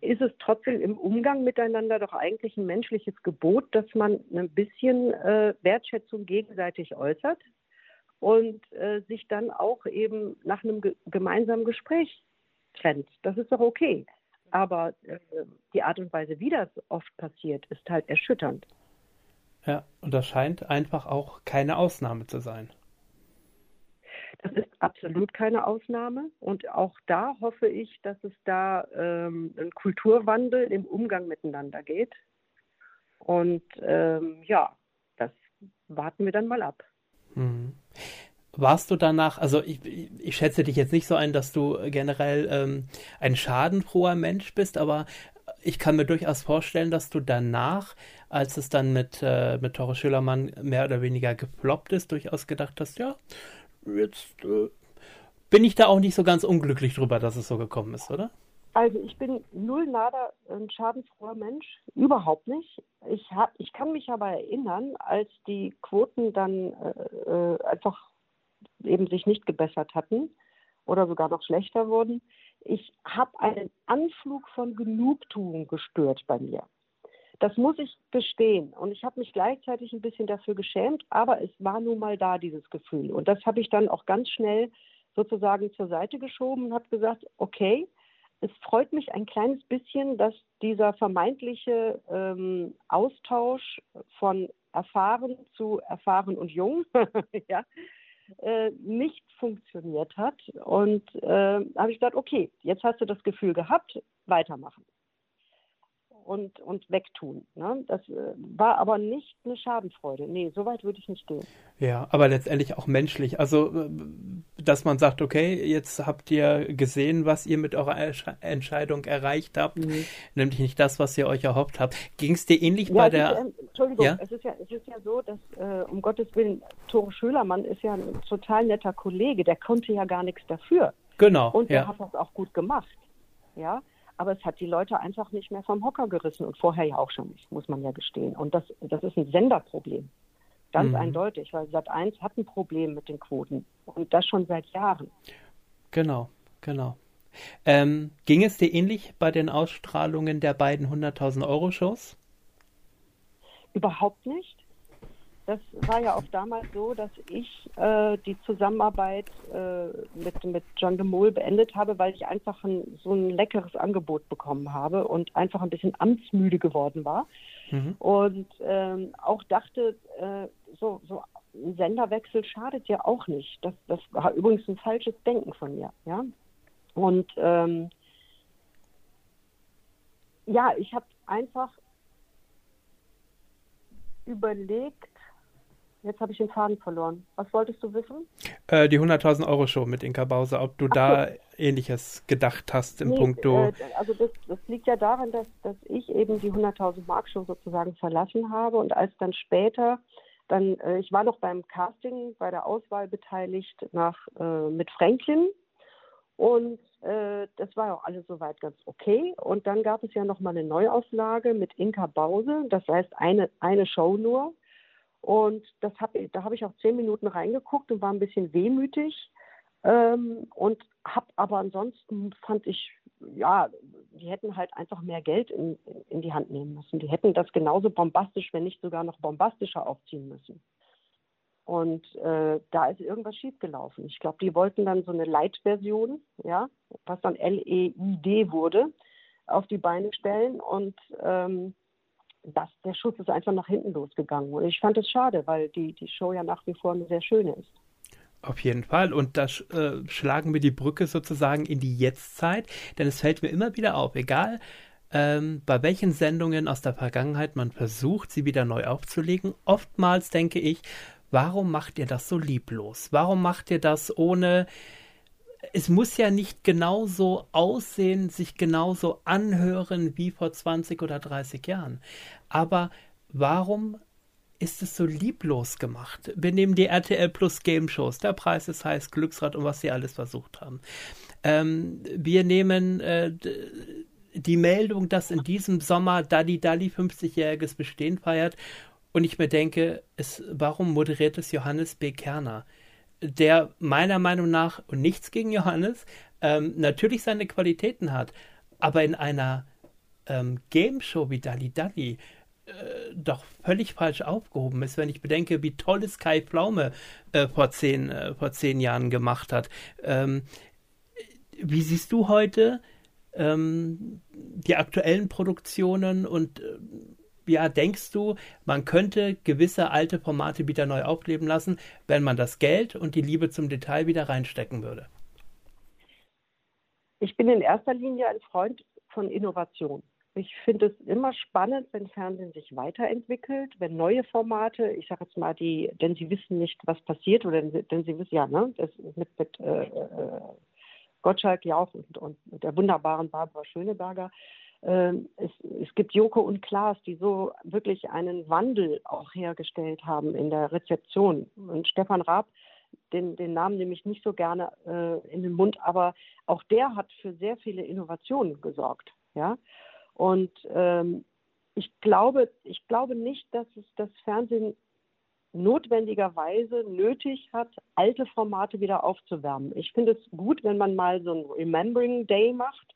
ist es trotzdem im Umgang miteinander doch eigentlich ein menschliches Gebot, dass man ein bisschen äh, Wertschätzung gegenseitig äußert und äh, sich dann auch eben nach einem ge gemeinsamen Gespräch trennt. Das ist doch okay. Aber äh, die Art und Weise, wie das oft passiert, ist halt erschütternd. Ja, und das scheint einfach auch keine Ausnahme zu sein. Das ist absolut keine Ausnahme. Und auch da hoffe ich, dass es da ähm, einen Kulturwandel im Umgang miteinander geht. Und ähm, ja, das warten wir dann mal ab. Mhm. Warst du danach, also ich, ich, schätze dich jetzt nicht so ein, dass du generell ähm, ein schadenfroher Mensch bist, aber ich kann mir durchaus vorstellen, dass du danach, als es dann mit, äh, mit Tore Schillermann mehr oder weniger gefloppt ist, durchaus gedacht hast, ja, jetzt äh, bin ich da auch nicht so ganz unglücklich drüber, dass es so gekommen ist, oder? Also ich bin null nada ein schadensfroher Mensch, überhaupt nicht. Ich, hab, ich kann mich aber erinnern, als die Quoten dann äh, äh, einfach eben sich nicht gebessert hatten oder sogar noch schlechter wurden. Ich habe einen Anflug von Genugtuung gespürt bei mir. Das muss ich gestehen. Und ich habe mich gleichzeitig ein bisschen dafür geschämt, aber es war nun mal da, dieses Gefühl. Und das habe ich dann auch ganz schnell sozusagen zur Seite geschoben und habe gesagt, okay, es freut mich ein kleines bisschen, dass dieser vermeintliche ähm, Austausch von erfahren zu erfahren und jung ja, äh, nicht funktioniert hat. Und äh, habe ich gesagt, okay, jetzt hast du das Gefühl gehabt, weitermachen und, und wegtun. Ne? Das äh, war aber nicht eine Schadenfreude. Nee, so weit würde ich nicht gehen. Ja, aber letztendlich auch menschlich. Also, äh, dass man sagt, okay, jetzt habt ihr gesehen, was ihr mit eurer Entscheidung erreicht habt, mhm. nämlich nicht das, was ihr euch erhofft habt. Ging es dir ähnlich ja, bei der... Ist, äh, Entschuldigung, ja? Es, ist ja, es ist ja so, dass, äh, um Gottes Willen, Tore Schölermann ist ja ein total netter Kollege, der konnte ja gar nichts dafür. Genau. Und der ja. hat das auch gut gemacht. Ja, aber es hat die Leute einfach nicht mehr vom Hocker gerissen und vorher ja auch schon nicht, muss man ja gestehen. Und das, das ist ein Senderproblem. Ganz mhm. eindeutig, weil Sat 1 hat ein Problem mit den Quoten und das schon seit Jahren. Genau, genau. Ähm, ging es dir ähnlich bei den Ausstrahlungen der beiden 100.000 Euro Shows? Überhaupt nicht. Das war ja auch damals so, dass ich äh, die Zusammenarbeit äh, mit, mit John de Mol beendet habe, weil ich einfach ein, so ein leckeres Angebot bekommen habe und einfach ein bisschen amtsmüde geworden war. Mhm. Und ähm, auch dachte, äh, so, so ein Senderwechsel schadet ja auch nicht. Das, das war übrigens ein falsches Denken von mir. Ja? Und ähm, ja, ich habe einfach überlegt, jetzt habe ich den Faden verloren. Was wolltest du wissen? Äh, die 100.000 Euro Show mit Inka Bauser, ob du Ach da so. ähnliches gedacht hast im nee, Punkto. Äh, also das, das, liegt ja daran, dass, dass ich eben die 100.000 Mark Show sozusagen verlassen habe und als dann später dann, äh, ich war noch beim Casting, bei der Auswahl beteiligt nach, äh, mit Franklin und äh, das war auch alles soweit ganz okay. Und dann gab es ja noch mal eine Neuauslage mit Inka Bause, das heißt eine, eine Show nur. Und das hab, da habe ich auch zehn Minuten reingeguckt und war ein bisschen wehmütig. Ähm, und habe aber ansonsten fand ich, ja, die hätten halt einfach mehr Geld in, in die Hand nehmen müssen. Die hätten das genauso bombastisch, wenn nicht sogar noch bombastischer aufziehen müssen. Und äh, da ist irgendwas schiefgelaufen. Ich glaube, die wollten dann so eine Light-Version, ja, was dann L-E-I-D wurde, auf die Beine stellen. Und ähm, das, der Schuss ist einfach nach hinten losgegangen. Und ich fand es schade, weil die, die Show ja nach wie vor eine sehr schöne ist. Auf jeden Fall. Und da äh, schlagen wir die Brücke sozusagen in die Jetztzeit, denn es fällt mir immer wieder auf, egal ähm, bei welchen Sendungen aus der Vergangenheit man versucht, sie wieder neu aufzulegen. Oftmals denke ich, warum macht ihr das so lieblos? Warum macht ihr das ohne. Es muss ja nicht genauso aussehen, sich genauso anhören wie vor 20 oder 30 Jahren. Aber warum ist es so lieblos gemacht? Wir nehmen die RTL Plus Game Shows, der Preis ist heiß, Glücksrad und was sie alles versucht haben. Ähm, wir nehmen äh, die Meldung, dass in diesem Sommer Dali Dali 50-jähriges Bestehen feiert und ich mir denke, es, warum moderiert es Johannes B. Kerner? Der meiner Meinung nach, und nichts gegen Johannes, ähm, natürlich seine Qualitäten hat, aber in einer ähm, Game Show wie Dali Dali äh, doch völlig falsch aufgehoben ist, wenn ich bedenke, wie toll es Kai Pflaume äh, vor, zehn, äh, vor zehn Jahren gemacht hat. Ähm, wie siehst du heute ähm, die aktuellen Produktionen und äh, ja, denkst du, man könnte gewisse alte Formate wieder neu aufleben lassen, wenn man das Geld und die Liebe zum Detail wieder reinstecken würde? Ich bin in erster Linie ein Freund von Innovation. Ich finde es immer spannend, wenn Fernsehen sich weiterentwickelt, wenn neue Formate, ich sage jetzt mal die, denn sie wissen nicht, was passiert, oder denn sie wissen ja, ne, das mit, mit äh, äh, Gottschalk Jauch und, und der wunderbaren Barbara Schöneberger, es, es, gibt Joko und Klaas, die so wirklich einen Wandel auch hergestellt haben in der Rezeption. Und Stefan Raab, den, den Namen nehme ich nicht so gerne äh, in den Mund, aber auch der hat für sehr viele Innovationen gesorgt. Ja? Und ähm, ich glaube, ich glaube nicht, dass es das Fernsehen notwendigerweise nötig hat, alte Formate wieder aufzuwärmen. Ich finde es gut, wenn man mal so ein Remembering Day macht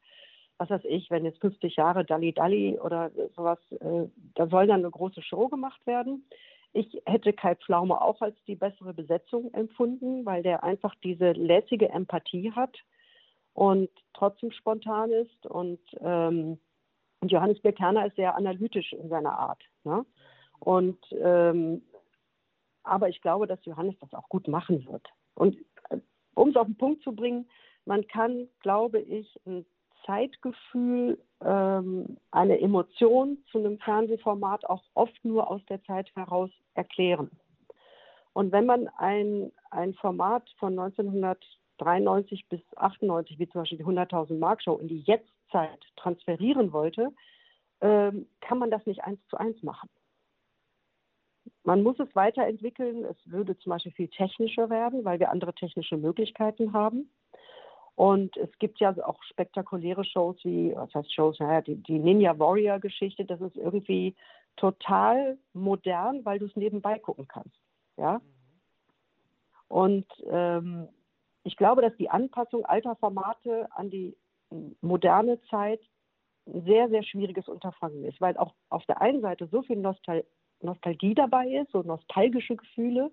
was weiß ich, wenn jetzt 50 Jahre Dalli Dalli oder sowas, äh, da soll dann eine große Show gemacht werden. Ich hätte Kai Pflaume auch als die bessere Besetzung empfunden, weil der einfach diese lässige Empathie hat und trotzdem spontan ist. Und, ähm, Johannes Bekerner ist sehr analytisch in seiner Art. Ne? Und ähm, aber ich glaube, dass Johannes das auch gut machen wird. Und äh, um es auf den Punkt zu bringen, man kann, glaube ich, ein Zeitgefühl, ähm, eine Emotion zu einem Fernsehformat auch oft nur aus der Zeit heraus erklären. Und wenn man ein, ein Format von 1993 bis 98, wie zum Beispiel die 100.000 Mark Show, in die Jetztzeit transferieren wollte, ähm, kann man das nicht eins zu eins machen. Man muss es weiterentwickeln. Es würde zum Beispiel viel technischer werden, weil wir andere technische Möglichkeiten haben. Und es gibt ja auch spektakuläre Shows wie, was heißt Shows, naja, die, die Ninja Warrior Geschichte, das ist irgendwie total modern, weil du es nebenbei gucken kannst. Ja. Und ähm, ich glaube, dass die Anpassung alter Formate an die moderne Zeit ein sehr, sehr schwieriges Unterfangen ist, weil auch auf der einen Seite so viel Nostal Nostalgie dabei ist, so nostalgische Gefühle.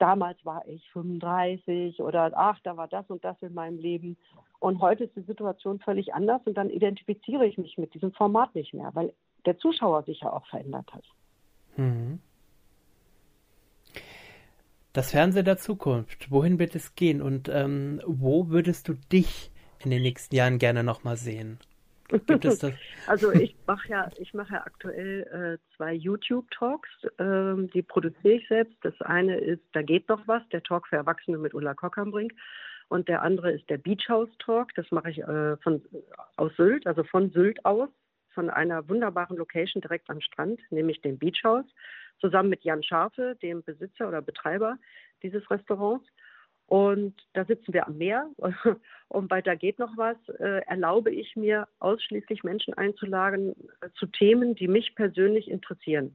Damals war ich 35 oder ach, da war das und das in meinem Leben. Und heute ist die Situation völlig anders und dann identifiziere ich mich mit diesem Format nicht mehr, weil der Zuschauer sich ja auch verändert hat. Mhm. Das Fernsehen der Zukunft, wohin wird es gehen und ähm, wo würdest du dich in den nächsten Jahren gerne nochmal sehen? Gibt es das? Also ich mache ja, ich mache ja aktuell äh, zwei YouTube-Talks, ähm, die produziere ich selbst. Das eine ist, da geht noch was, der Talk für Erwachsene mit Ulla Kockernbrink. Und der andere ist der Beach House Talk. Das mache ich äh, von, aus Sylt, also von Sylt aus, von einer wunderbaren Location direkt am Strand, nämlich dem Beach House, zusammen mit Jan Scharfe, dem Besitzer oder Betreiber dieses Restaurants. Und da sitzen wir am Meer und Da geht noch was, äh, erlaube ich mir ausschließlich Menschen einzuladen äh, zu Themen, die mich persönlich interessieren.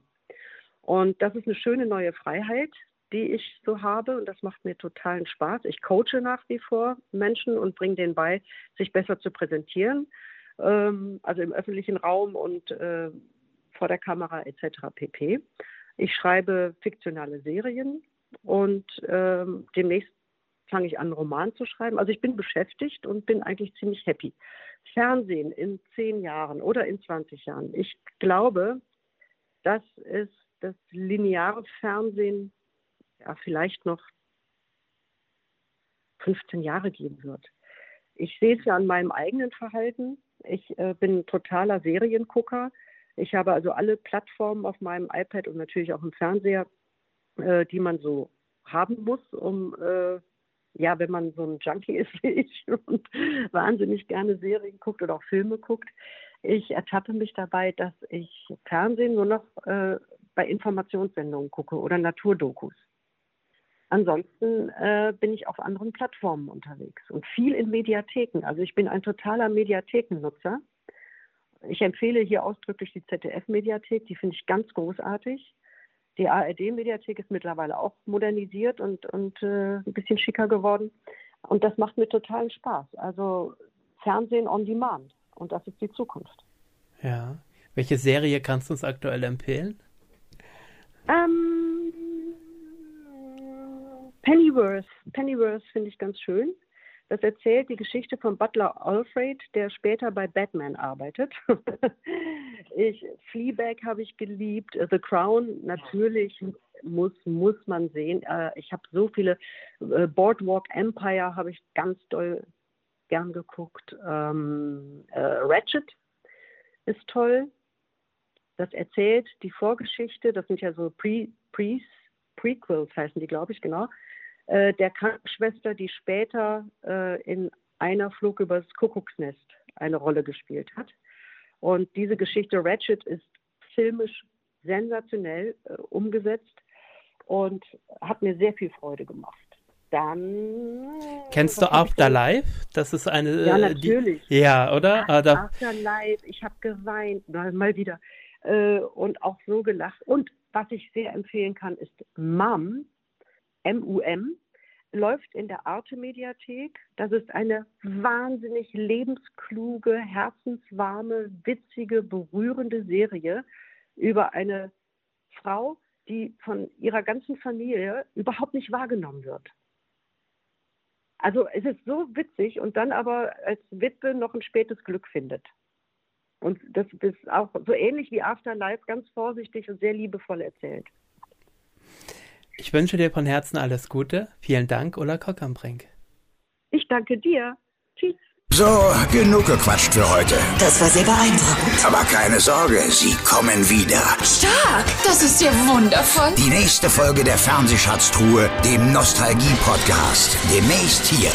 Und das ist eine schöne neue Freiheit, die ich so habe und das macht mir totalen Spaß. Ich coache nach wie vor Menschen und bringe denen bei, sich besser zu präsentieren, ähm, also im öffentlichen Raum und äh, vor der Kamera etc. pp. Ich schreibe fiktionale Serien und ähm, demnächst fange ich an, einen Roman zu schreiben. Also ich bin beschäftigt und bin eigentlich ziemlich happy. Fernsehen in zehn Jahren oder in 20 Jahren. Ich glaube, dass es das lineare Fernsehen ja, vielleicht noch 15 Jahre geben wird. Ich sehe es ja an meinem eigenen Verhalten. Ich äh, bin totaler Seriengucker. Ich habe also alle Plattformen auf meinem iPad und natürlich auch im Fernseher, äh, die man so haben muss, um äh, ja, wenn man so ein Junkie ist wie ich und wahnsinnig gerne Serien guckt oder auch Filme guckt, ich ertappe mich dabei, dass ich Fernsehen nur noch äh, bei Informationssendungen gucke oder Naturdokus. Ansonsten äh, bin ich auf anderen Plattformen unterwegs und viel in Mediatheken. Also ich bin ein totaler Mediathekennutzer. Ich empfehle hier ausdrücklich die ZDF-Mediathek, die finde ich ganz großartig. Die ARD-Mediathek ist mittlerweile auch modernisiert und, und äh, ein bisschen schicker geworden. Und das macht mir totalen Spaß. Also Fernsehen on Demand. Und das ist die Zukunft. Ja. Welche Serie kannst du uns aktuell empfehlen? Ähm, Pennyworth. Pennyworth finde ich ganz schön. Das erzählt die Geschichte von Butler Alfred, der später bei Batman arbeitet. ich, Fleabag habe ich geliebt, The Crown natürlich muss, muss man sehen. Äh, ich habe so viele, äh, Boardwalk Empire habe ich ganz doll gern geguckt. Ähm, äh, Ratchet ist toll. Das erzählt die Vorgeschichte, das sind ja so Pre, Pre, Prequels heißen die, glaube ich, genau äh, der Krankenschwester, die später äh, in einer Flug übers Kuckucksnest eine Rolle gespielt hat. Und diese Geschichte Ratchet ist filmisch sensationell äh, umgesetzt und hat mir sehr viel Freude gemacht. Dann. Kennst du Afterlife? Das ist eine. Ja, natürlich. Die, ja, oder? Ah, Afterlife, ich habe geweint, mal wieder. Äh, und auch so gelacht. Und was ich sehr empfehlen kann, ist Mom MUM, läuft in der Arte-Mediathek. Das ist eine wahnsinnig lebenskluge, herzenswarme, witzige, berührende Serie über eine Frau, die von ihrer ganzen Familie überhaupt nicht wahrgenommen wird. Also es ist so witzig und dann aber als Witwe noch ein spätes Glück findet. Und das ist auch so ähnlich wie Afterlife, ganz vorsichtig und sehr liebevoll erzählt. Ich wünsche dir von Herzen alles Gute. Vielen Dank, Ulla Kockernbrink. Ich danke dir. Tschüss. So, genug gequatscht für heute. Das war sehr beeindruckend. Aber keine Sorge, sie kommen wieder. Stark, das ist ja wundervoll. Die nächste Folge der Fernsehschatztruhe, dem Nostalgie-Podcast. Demnächst hier